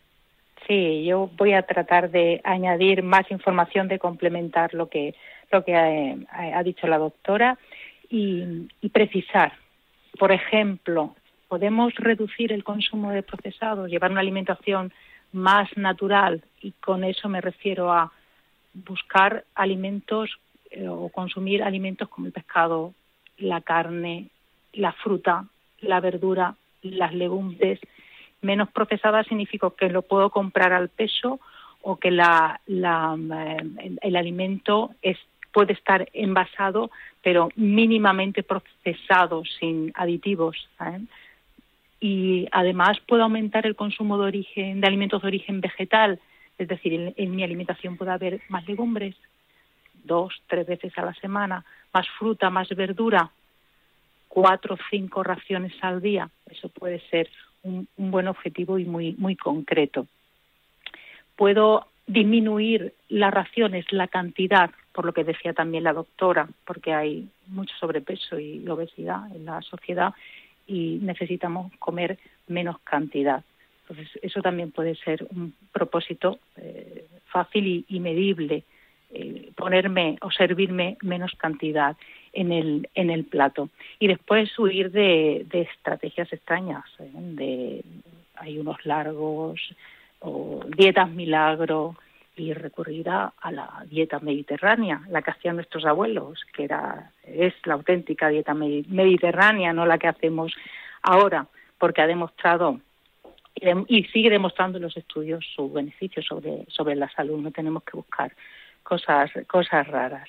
Sí, yo voy a tratar de añadir más información, de complementar lo que lo que ha, dicho la doctora y, precisar. Por ejemplo, podemos reducir el consumo de procesados, llevar una alimentación más natural y con eso me refiero a buscar alimentos eh, o consumir alimentos como el pescado, la carne, la fruta, la verdura, las legumbres. Menos procesadas significa que lo puedo comprar al peso o que la, eh, el alimento es puede estar envasado, pero mínimamente procesado, sin aditivos. Y además puedo aumentar el consumo de origen de alimentos de origen vegetal, es decir, en, mi alimentación puede haber más legumbres, dos, tres veces a la semana, más fruta, más verdura, cuatro o cinco raciones al día. Eso puede ser un, un buen objetivo y muy, muy concreto. Puedo disminuir las raciones, la cantidad, por lo que decía también la doctora, porque hay mucho sobrepeso y obesidad en la sociedad y necesitamos comer menos cantidad. Entonces, eso también puede ser un propósito eh, fácil y, medible, eh, ponerme o servirme menos cantidad en el, en el plato. Y después huir de, estrategias extrañas, ¿eh? de hay unos largos, o dietas milagro, y recurrir a, la dieta mediterránea, la que hacían nuestros abuelos, que era es la auténtica dieta mediterránea, no la que hacemos ahora, porque ha demostrado y sigue demostrando en los estudios su beneficio sobre, sobre la salud. No tenemos que buscar cosas, cosas raras.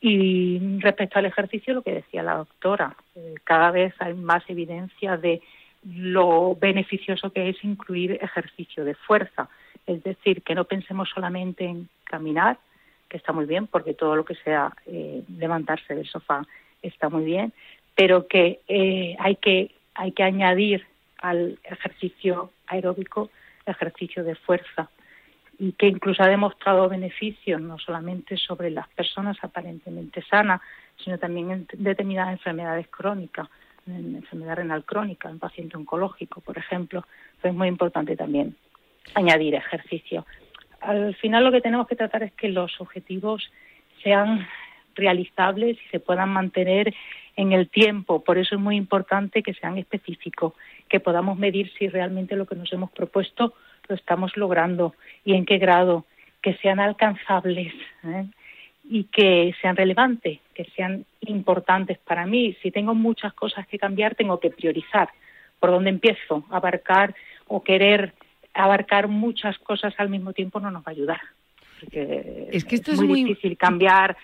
Y respecto al ejercicio, lo que decía la doctora, eh, cada vez hay más evidencia de lo beneficioso que es incluir ejercicio de fuerza es decir, que no pensemos solamente en caminar, que está muy bien, porque todo lo que sea eh, levantarse del sofá está muy bien, pero que, eh, hay que hay que añadir al ejercicio aeróbico ejercicio de fuerza y que incluso ha demostrado beneficios no solamente sobre las personas aparentemente sanas, sino también en determinadas enfermedades crónicas, en enfermedad renal crónica, en paciente oncológico, por ejemplo. es muy importante también añadir ejercicio. Al final lo que tenemos que tratar es que los objetivos sean realizables y se puedan mantener en el tiempo. Por eso es muy importante que sean específicos, que podamos medir si realmente lo que nos hemos propuesto lo estamos logrando y en qué grado, que sean alcanzables ¿eh? y que sean relevantes, que sean importantes para mí. Si tengo muchas cosas que cambiar, tengo que priorizar por dónde empiezo, abarcar o querer abarcar muchas cosas al mismo tiempo no nos va a ayudar. es que esto es, muy, difícil cambiar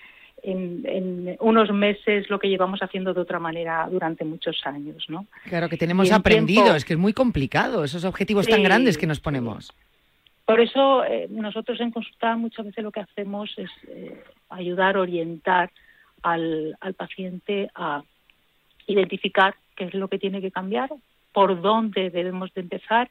en, unos meses lo que llevamos haciendo de otra manera durante muchos años, ¿no? Claro, que tenemos aprendido, es que es muy complicado esos objetivos tan grandes que nos ponemos. Por eso eh, nosotros en consulta muchas veces lo que hacemos es eh, ayudar, orientar al, al paciente a identificar qué es lo que tiene que cambiar, por dónde debemos de empezar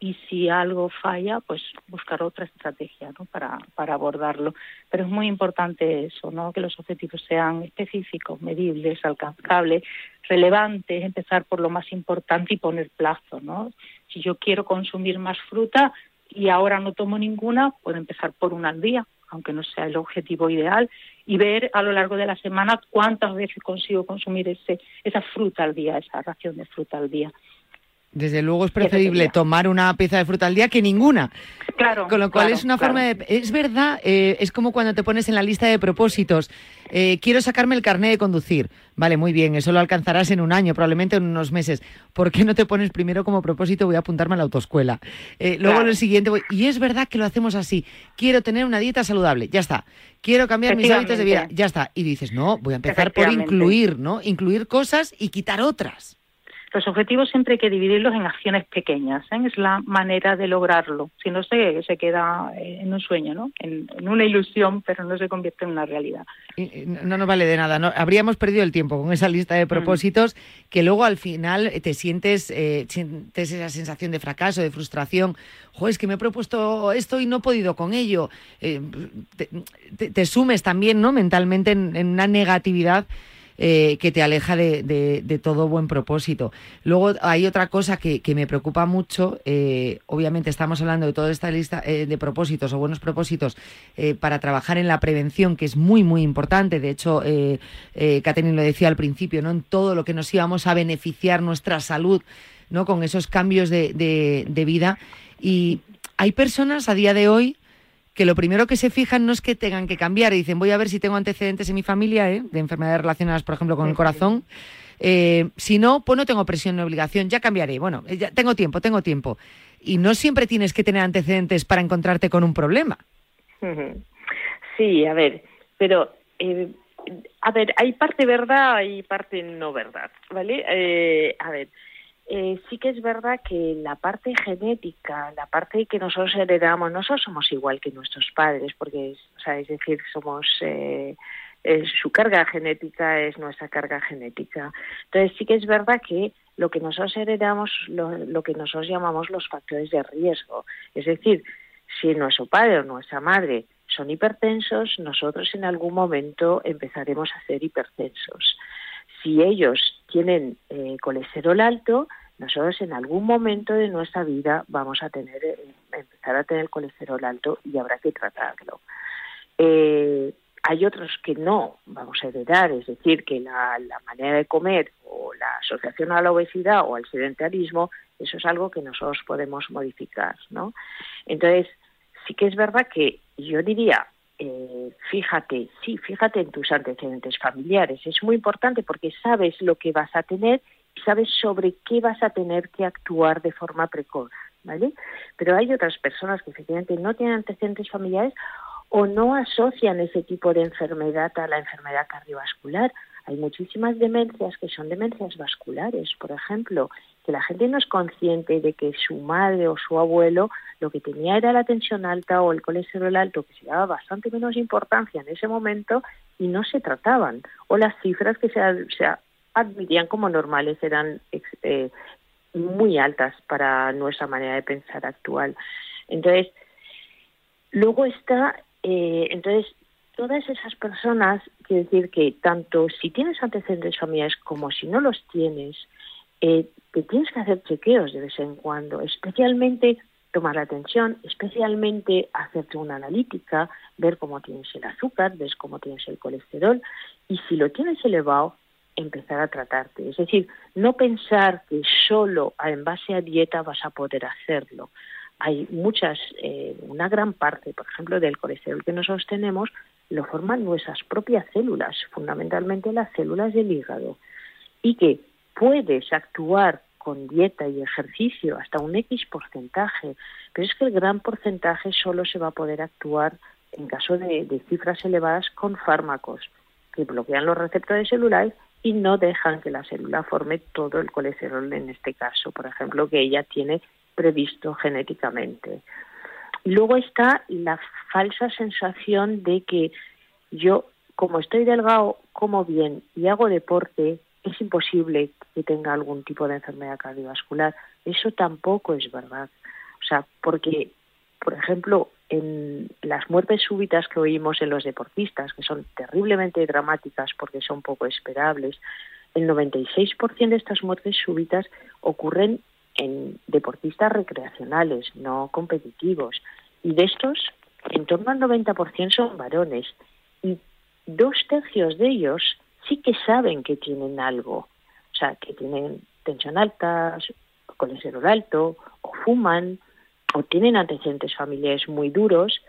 y si algo falla, pues buscar otra estrategia para abordarlo. Pero es muy importante eso, ¿no? que los objetivos sean específicos, medibles, alcanzables, relevantes, empezar por lo más importante y poner plazo. ¿no? Si yo quiero consumir más fruta y ahora no tomo ninguna, puedo empezar por una al día, aunque no sea el objetivo ideal, y ver a lo largo de la semana cuántas veces consigo consumir ese, esa fruta al día, esa ración de fruta al día. Desde luego es preferible tomar una pieza de fruta al día que ninguna. Claro. Con lo cual es una forma de. Es verdad, eh, es como cuando te pones en la lista de propósitos. Eh, quiero sacarme el carnet de conducir. Vale, muy bien, eso lo alcanzarás en un año, probablemente en unos meses. ¿Por qué no te pones primero como propósito voy a apuntarme a la autoescuela? Eh, luego en el siguiente voy. Y es verdad que lo hacemos así. Quiero tener una dieta saludable, ya está. Quiero cambiar mis hábitos de vida, ya está. Y dices, no, voy a empezar por incluir, ¿no? Incluir cosas y quitar otras. Los objetivos siempre hay que dividirlos en acciones pequeñas, ¿eh? es la manera de lograrlo. Si no, se, se queda eh, en un sueño, ¿no? En, una ilusión, pero no se convierte en una realidad. no nos vale de nada. ¿no? Habríamos perdido el tiempo con esa lista de mm. propósitos que luego al final te sientes, eh, sientes esa sensación de fracaso, de frustración. Joder, es que me he propuesto esto y no he podido con ello. te, sumes también ¿no? mentalmente en una negatividad eh, que te aleja de, todo buen propósito. Luego hay otra cosa que, me preocupa mucho, eh, obviamente estamos hablando de toda esta lista eh, de propósitos o buenos propósitos para trabajar en la prevención, que es muy, muy importante. De hecho, Catherine lo decía al principio, ¿no? En todo lo que nos íbamos a beneficiar nuestra salud, ¿no? Con esos cambios de, de vida. Y hay personas a día de hoy que lo primero que se fijan no es que tengan que cambiar y dicen voy a ver si tengo antecedentes en mi familia ¿eh? de enfermedades relacionadas, por ejemplo, con el corazón. Eh, si no, pues no tengo presión ni obligación, ya cambiaré. Bueno, eh, ya tengo tiempo, tengo tiempo. Y no siempre tienes que tener antecedentes para encontrarte con un problema. Sí, a ver, pero a ver, hay parte verdad y parte no verdad, ¿vale? a ver, eh, sí que es verdad que la parte genética, la parte que nosotros heredamos, nosotros somos igual que nuestros padres, porque, o sea, es decir, somos eh, su carga genética es nuestra carga genética. Entonces sí que es verdad que lo que nosotros heredamos, lo, lo que nosotros llamamos los factores de riesgo, es decir, si nuestro padre o nuestra madre son hipertensos, nosotros en algún momento empezaremos a ser hipertensos. Si ellos tienen eh, colesterol alto, nosotros en algún momento de nuestra vida vamos a tener, eh, empezar a tener colesterol alto y habrá que tratarlo. Eh, hay otros que no vamos a heredar, es decir, que la, manera de comer o la asociación a la obesidad o al sedentarismo, eso es algo que nosotros podemos modificar, ¿no? Entonces, sí que es verdad que yo diría, eh, fíjate, sí, fíjate en tus antecedentes familiares, es muy importante porque sabes lo que vas a tener sabes sobre qué vas a tener que actuar de forma precoz, ¿vale? Pero hay otras personas que efectivamente no tienen antecedentes familiares o no asocian ese tipo de enfermedad a la enfermedad cardiovascular. Hay muchísimas demencias que son demencias vasculares, por ejemplo, que la gente no es consciente de que su madre o su abuelo lo que tenía era la tensión alta o el colesterol alto, que se daba bastante menos importancia en ese momento y no se trataban, o las cifras que se, se admitían como normales eran eh, muy altas para nuestra manera de pensar actual. Entonces, luego está, eh, entonces, todas esas personas, quiero decir que tanto si tienes antecedentes familiares como si no los tienes, eh, te tienes que hacer chequeos de vez en cuando, especialmente tomar la atención, especialmente hacerte una analítica, ver cómo tienes el azúcar, ves cómo tienes el colesterol, y si lo tienes elevado, empezar a tratarte. Es decir, no pensar que solo en base a dieta vas a poder hacerlo. Hay muchas, eh, una gran parte, por ejemplo, del colesterol que nosotros tenemos, lo forman nuestras propias células, fundamentalmente las células del hígado, y que puedes actuar con dieta y ejercicio hasta un X porcentaje, pero es que el gran porcentaje solo se va a poder actuar en caso de cifras elevadas con fármacos que bloquean los receptores celulares y no dejan que la célula forme todo el colesterol en este caso, por ejemplo, que ella tiene previsto genéticamente. Luego está la falsa sensación de que yo, como estoy delgado, como bien y hago deporte, es imposible que tenga algún tipo de enfermedad cardiovascular. Eso tampoco es verdad. O sea, porque, por ejemplo, en las muertes súbitas que oímos en los deportistas, que son terriblemente dramáticas porque son poco esperables, el 96% de estas muertes súbitas ocurren en deportistas recreacionales, no competitivos. Y de estos, en torno al 90% son varones. Y dos tercios de ellos sí que saben que tienen algo. O sea, que tienen tensión alta, colesterol alto, o fuman, o tienen antecedentes familiares muy duros,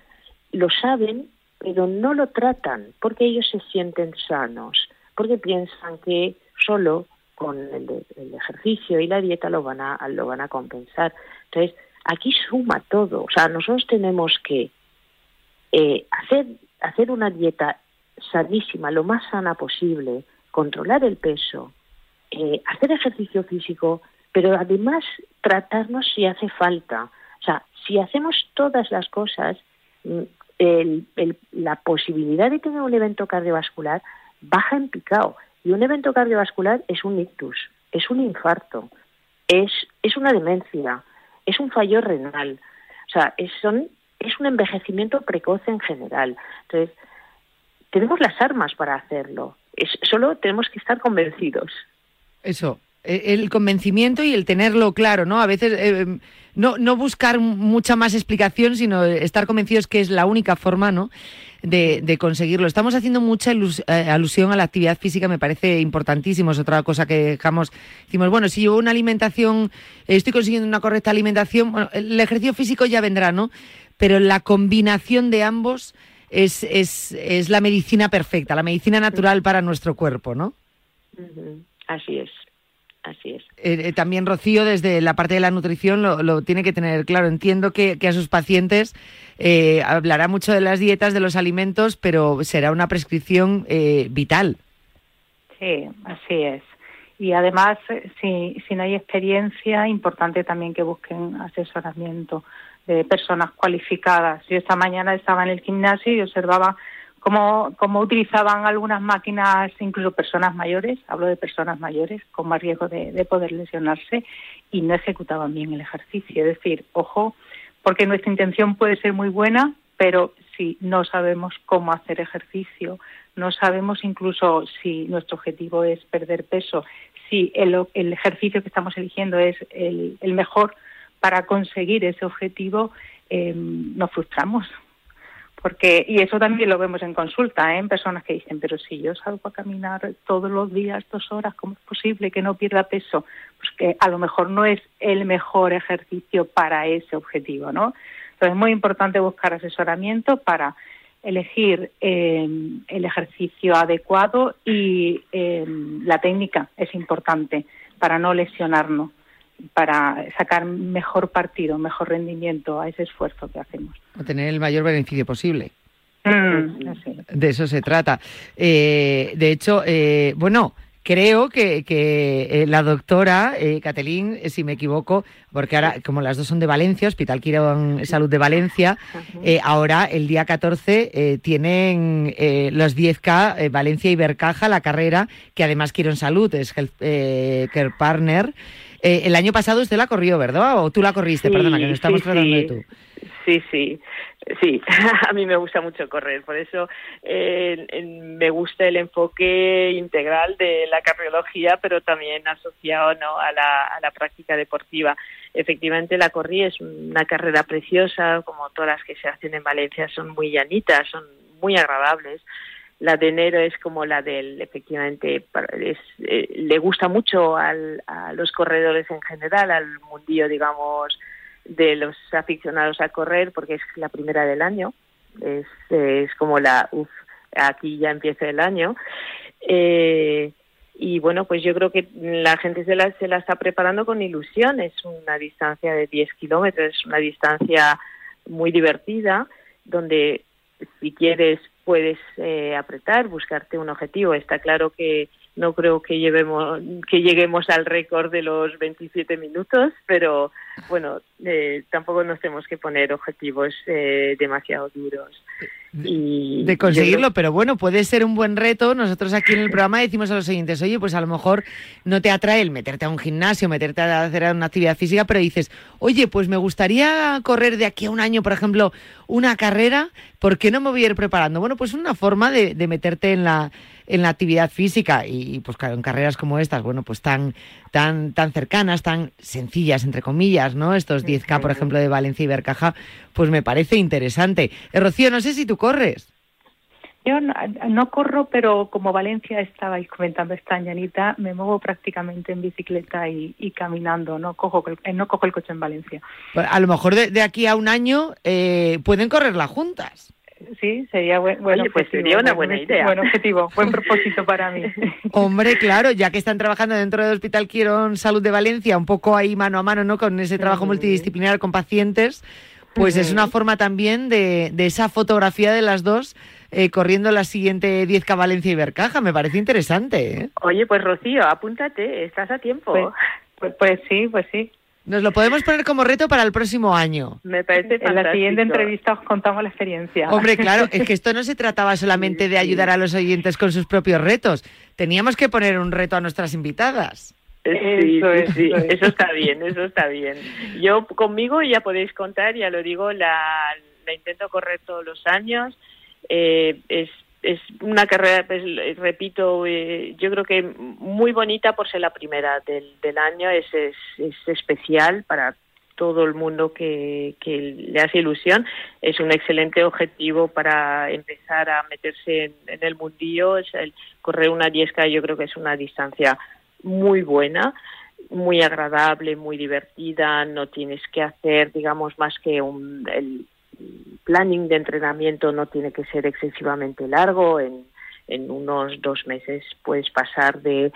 lo saben, pero no lo tratan porque ellos se sienten sanos, porque piensan que solo con el, ejercicio y la dieta lo van a lo van a compensar. Entonces aquí suma todo, o sea nosotros tenemos que eh, hacer hacer una dieta sanísima, lo más sana posible, controlar el peso, eh, hacer ejercicio físico, pero además tratarnos si hace falta. O sea, si hacemos todas las cosas, mm, la posibilidad de tener un evento cardiovascular baja en picado. Y un evento cardiovascular es un ictus, es un infarto, es, es una demencia, es un fallo renal. O sea, es, son, es un envejecimiento precoz en general. Entonces, tenemos las armas para hacerlo. Es, solo tenemos que estar convencidos. Eso, el convencimiento y el tenerlo claro, ¿no? A veces eh, no, no buscar mucha más explicación, sino estar convencidos que es la única forma, ¿no? De, conseguirlo. Estamos haciendo mucha eh, alusión a la actividad física, me parece importantísimo. Es otra cosa que dejamos. Decimos, bueno, si yo una alimentación, estoy consiguiendo una correcta alimentación, bueno, el ejercicio físico ya vendrá, ¿no? Pero la combinación de ambos es, es, es la medicina perfecta, la medicina natural para nuestro cuerpo, ¿no? Así es. Así es. Eh, eh, también Rocío, desde la parte de la nutrición, lo, tiene que tener claro. Entiendo que, a sus pacientes eh, hablará mucho de las dietas, de los alimentos, pero será una prescripción vital. Sí, así es. Y además, si, si no hay experiencia, importante también que busquen asesoramiento de personas cualificadas. Yo esta mañana estaba en el gimnasio y observaba cómo, cómo utilizaban algunas máquinas, incluso personas mayores, hablo de personas mayores con más riesgo de, de poder lesionarse y no ejecutaban bien el ejercicio. Es decir, ojo, porque nuestra intención puede ser muy buena, pero si no sabemos cómo hacer ejercicio, no sabemos incluso si nuestro objetivo es perder peso, si el, el ejercicio que estamos eligiendo es el, el mejor para conseguir ese objetivo, eh, nos frustramos porque y eso también lo vemos en consulta ¿eh? en personas que dicen pero si yo salgo a caminar todos los días dos horas cómo es posible que no pierda peso pues que a lo mejor no es el mejor ejercicio para ese objetivo no entonces es muy importante buscar asesoramiento para elegir eh, el ejercicio adecuado y eh, la técnica es importante para no lesionarnos para sacar mejor partido, mejor rendimiento a ese esfuerzo que hacemos. A tener el mayor beneficio posible. Mm, de eso se trata. Eh, de hecho, eh, bueno, creo que, que eh, la doctora eh, Catelín, si me equivoco, porque ahora, como las dos son de Valencia, Hospital Quirón Salud de Valencia, ahora el día 14 tienen los 10K Valencia y Bercaja, la carrera, que además Quirón Salud es Health Care Partner. Eh, el año pasado usted la corrió, ¿verdad? ¿O tú la corriste? Perdona, que nos estamos tratando de tú. Sí, sí, sí. a mí me gusta mucho correr, por eso eh, me gusta el enfoque integral de la cardiología, pero también asociado ¿no? a, la, a la práctica deportiva. Efectivamente, la corrí es una carrera preciosa, como todas las que se hacen en Valencia, son muy llanitas, son muy agradables la de enero es como la del, efectivamente, eh, le gusta mucho a los corredores en general, al mundillo, digamos, de los aficionados a correr, porque es la primera del año, es, es como la, uff, aquí ya empieza el año. Eh, y bueno, pues yo creo que la gente se la, se la está preparando con ilusión, es una distancia de 10 kilómetros, es una distancia muy divertida, donde si quieres puedes eh, apretar, buscarte un objetivo. Está claro que no creo que llevemos que lleguemos al récord de los 27 minutos, pero bueno, eh, tampoco nos tenemos que poner objetivos eh, demasiado duros. Y de conseguirlo, pero bueno, puede ser un buen reto. Nosotros aquí en el programa decimos a los oyentes, oye, pues a lo mejor no te atrae el meterte a un gimnasio, meterte a hacer una actividad física, pero dices, oye, pues me gustaría correr de aquí a un año, por ejemplo, una carrera, ¿por qué no me voy a ir preparando? Bueno, pues una forma de, de meterte en la, en la actividad física y, pues claro, en carreras como estas, bueno, pues tan, tan, tan cercanas, tan sencillas, entre comillas, ¿no? Estos 10K, por ejemplo, de Valencia y Bercaja, pues me parece interesante. Eh, Rocío, no sé si tú corres. Yo no, corro, pero como Valencia estabais comentando esta mañanita, me muevo prácticamente en bicicleta y, caminando, no cojo, eh, no cojo el coche en Valencia. Pues a lo mejor de, aquí a un año eh, pueden correrla juntas sí, sería buen, bueno, pues sería una buena idea. Buen objetivo, buen propósito para mí. Hombre, claro, ya que están trabajando dentro del Hospital Quirón Salud de Valencia, un poco ahí mano a mano, ¿no? Con ese trabajo multidisciplinar con pacientes, pues es una forma también de, de esa fotografía de las dos eh, corriendo la siguiente 10K Valencia y Bercaja. Me parece interesante. ¿eh? Oye, pues Rocío, apúntate, estás a tiempo. pues, pues, pues sí, pues sí. Nos lo podemos poner como reto para el próximo año. Me parece En la siguiente entrevista os contamos la experiencia. Hombre, claro, es que esto no se trataba solamente de ayudar a los oyentes con sus propios retos. Teníamos que poner un reto a nuestras invitadas. Sí, eso, sí, eso está bien, eso está bien. Yo conmigo ya podéis contar, ya lo digo, la, la intento correr todos los años. Eh, es es una carrera, pues, repito, eh, yo creo que muy bonita por ser la primera del, del año, es, es, especial para todo el mundo que, que, le hace ilusión. Es un excelente objetivo para empezar a meterse en, el mundillo. Es el, correr una 10K yo creo que es una distancia muy buena, muy agradable, muy divertida. No tienes que hacer, digamos, más que un, el, planning de entrenamiento no tiene que ser excesivamente largo. En, unos dos meses puedes pasar de,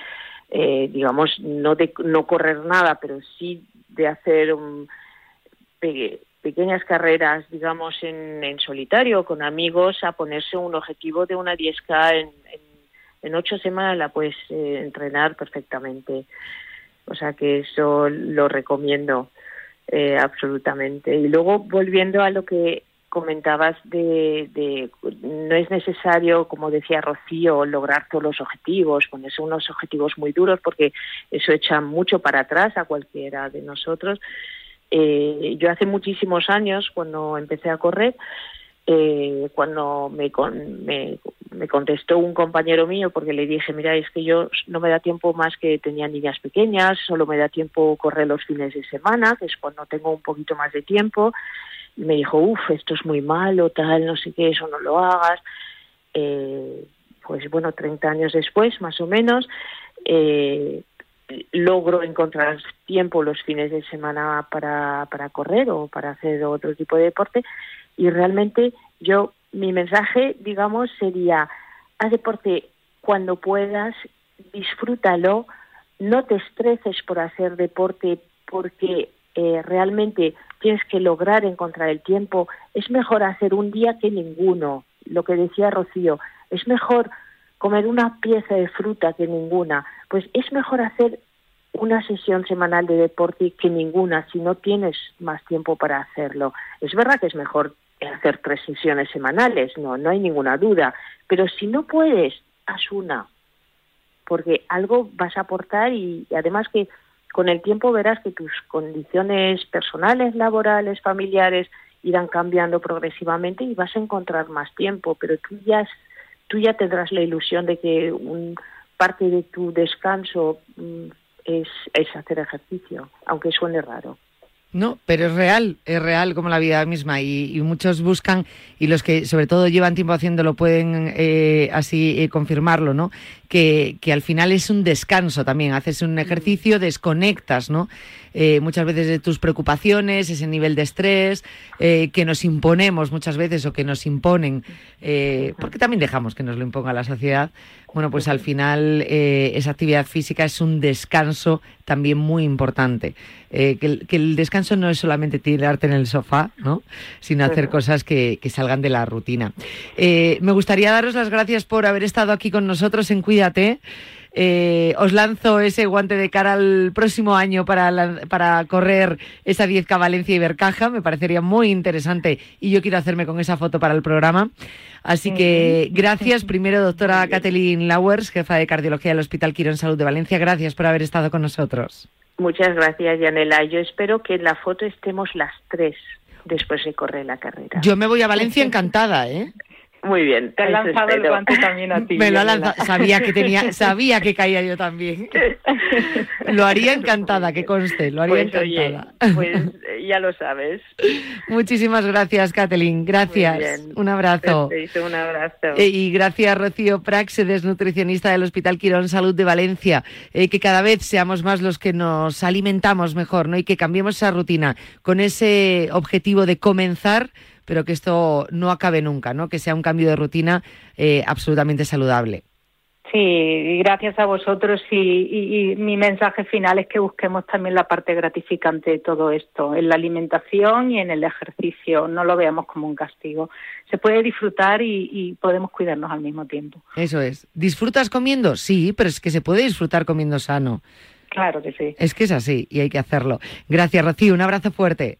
eh, digamos, no de no correr nada, pero sí de hacer un, pequeñas carreras, digamos, en, en, solitario con amigos, a ponerse un objetivo de una 10K en, en, ocho semanas la puedes eh, entrenar perfectamente. O sea que eso lo recomiendo. Eh, absolutamente. Y luego, volviendo a lo que comentabas de, de, no es necesario, como decía Rocío, lograr todos los objetivos, ponerse unos objetivos muy duros, porque eso echa mucho para atrás a cualquiera de nosotros. Eh, yo hace muchísimos años, cuando empecé a correr, eh, cuando me, me, me, contestó un compañero mío porque le dije, mira, es que yo no me da tiempo más que tenía niñas pequeñas, solo me da tiempo correr los fines de semana, que es cuando tengo un poquito más de tiempo, y me dijo, uff, esto es muy malo, tal, no sé qué, eso no lo hagas. Eh, pues bueno, 30 años después, más o menos, eh, logro encontrar tiempo los fines de semana para, para correr o para hacer otro tipo de deporte y realmente yo, mi mensaje, digamos, sería, haz deporte cuando puedas, disfrútalo, no te estreses por hacer deporte porque eh, realmente tienes que lograr encontrar el tiempo. Es mejor hacer un día que ninguno, lo que decía Rocío, es mejor comer una pieza de fruta que ninguna, pues es mejor hacer una sesión semanal de deporte que ninguna si no tienes más tiempo para hacerlo. Es verdad que es mejor hacer tres sesiones semanales, no, no hay ninguna duda. Pero si no puedes, haz una, porque algo vas a aportar y, además que con el tiempo verás que tus condiciones personales, laborales, familiares irán cambiando progresivamente y vas a encontrar más tiempo, pero tú ya, tú ya tendrás la ilusión de que un, parte de tu descanso mm, es, es hacer ejercicio, aunque suene raro. No, pero es real, es real como la vida misma y, muchos buscan y los que sobre todo llevan tiempo haciéndolo pueden eh, así eh, confirmarlo, ¿no? Que, que, al final es un descanso también, haces un ejercicio, desconectas, ¿no? Eh, muchas veces de tus preocupaciones, ese nivel de estrés que nos imponemos muchas veces o que nos imponen, porque también dejamos que nos lo imponga la sociedad. Bueno, pues al final esa actividad física es un descanso también muy importante. que el descanso descanso no es solamente tirarte en el sofá, ¿no? Sino hacer cosas que, que salgan de la rutina. Eh, me gustaría daros las gracias por haber estado aquí con nosotros en Cuídate. Eh, os lanzo ese guante de cara al próximo año para, para correr esa 10K Valencia y Bercaja. Me parecería muy interesante y yo quiero hacerme con esa foto para el programa. Así que gracias primero, doctora Kathleen Lauers, jefa de cardiología del Hospital Quirón Salud de Valencia. Gracias por haber estado con nosotros. Muchas gracias, Yanela. Yo espero que en la foto estemos las tres después de correr la carrera. Yo me voy a Valencia encantada, ¿eh? Muy bien. Te he lanzado el guante también a ti. Me lo ha lanzado. Sabía que tenía, sabía que caía yo también. lo haría encantada, que conste, lo haría pues, encantada. pues ya lo sabes. Muchísimas gracias, Kathleen. Gracias. Un abrazo. un abrazo. Eh, y gracias, Rocío Praxedes, nutricionista del Hospital Quirón Salud de Valencia. Eh, que cada vez seamos más los que nos alimentamos mejor, ¿no? Y que cambiemos esa rutina con ese objetivo de comenzar pero que esto no acabe nunca, ¿no? Que sea un cambio de rutina eh, absolutamente saludable. Sí, gracias a vosotros y, mi mensaje final es que busquemos también la parte gratificante de todo esto, en la alimentación y en el ejercicio, no lo veamos como un castigo. Se puede disfrutar y, y podemos cuidarnos al mismo tiempo. Eso es. ¿Disfrutas comiendo? Sí, pero es que se puede disfrutar comiendo sano. Claro que sí. Es que es así y hay que hacerlo. Gracias, Rocío. Un abrazo fuerte.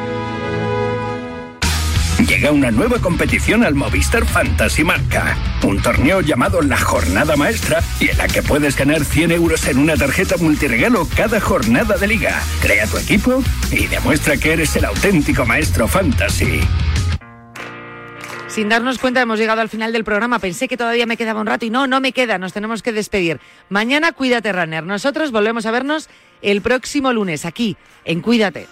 Llega una nueva competición al Movistar Fantasy Marca. Un torneo llamado La Jornada Maestra y en la que puedes ganar 100 euros en una tarjeta multiregalo cada jornada de liga. Crea tu equipo y demuestra que eres el auténtico maestro fantasy. Sin darnos cuenta hemos llegado al final del programa. Pensé que todavía me quedaba un rato y no, no me queda. Nos tenemos que despedir. Mañana cuídate, Runner. Nosotros volvemos a vernos el próximo lunes aquí en Cuídate.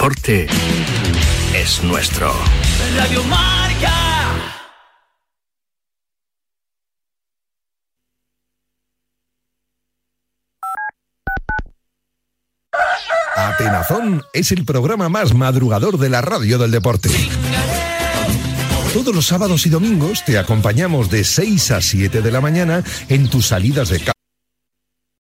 Deporte es nuestro. Radio Marca. Atenazón es el programa más madrugador de la radio del deporte. Todos los sábados y domingos te acompañamos de 6 a 7 de la mañana en tus salidas de casa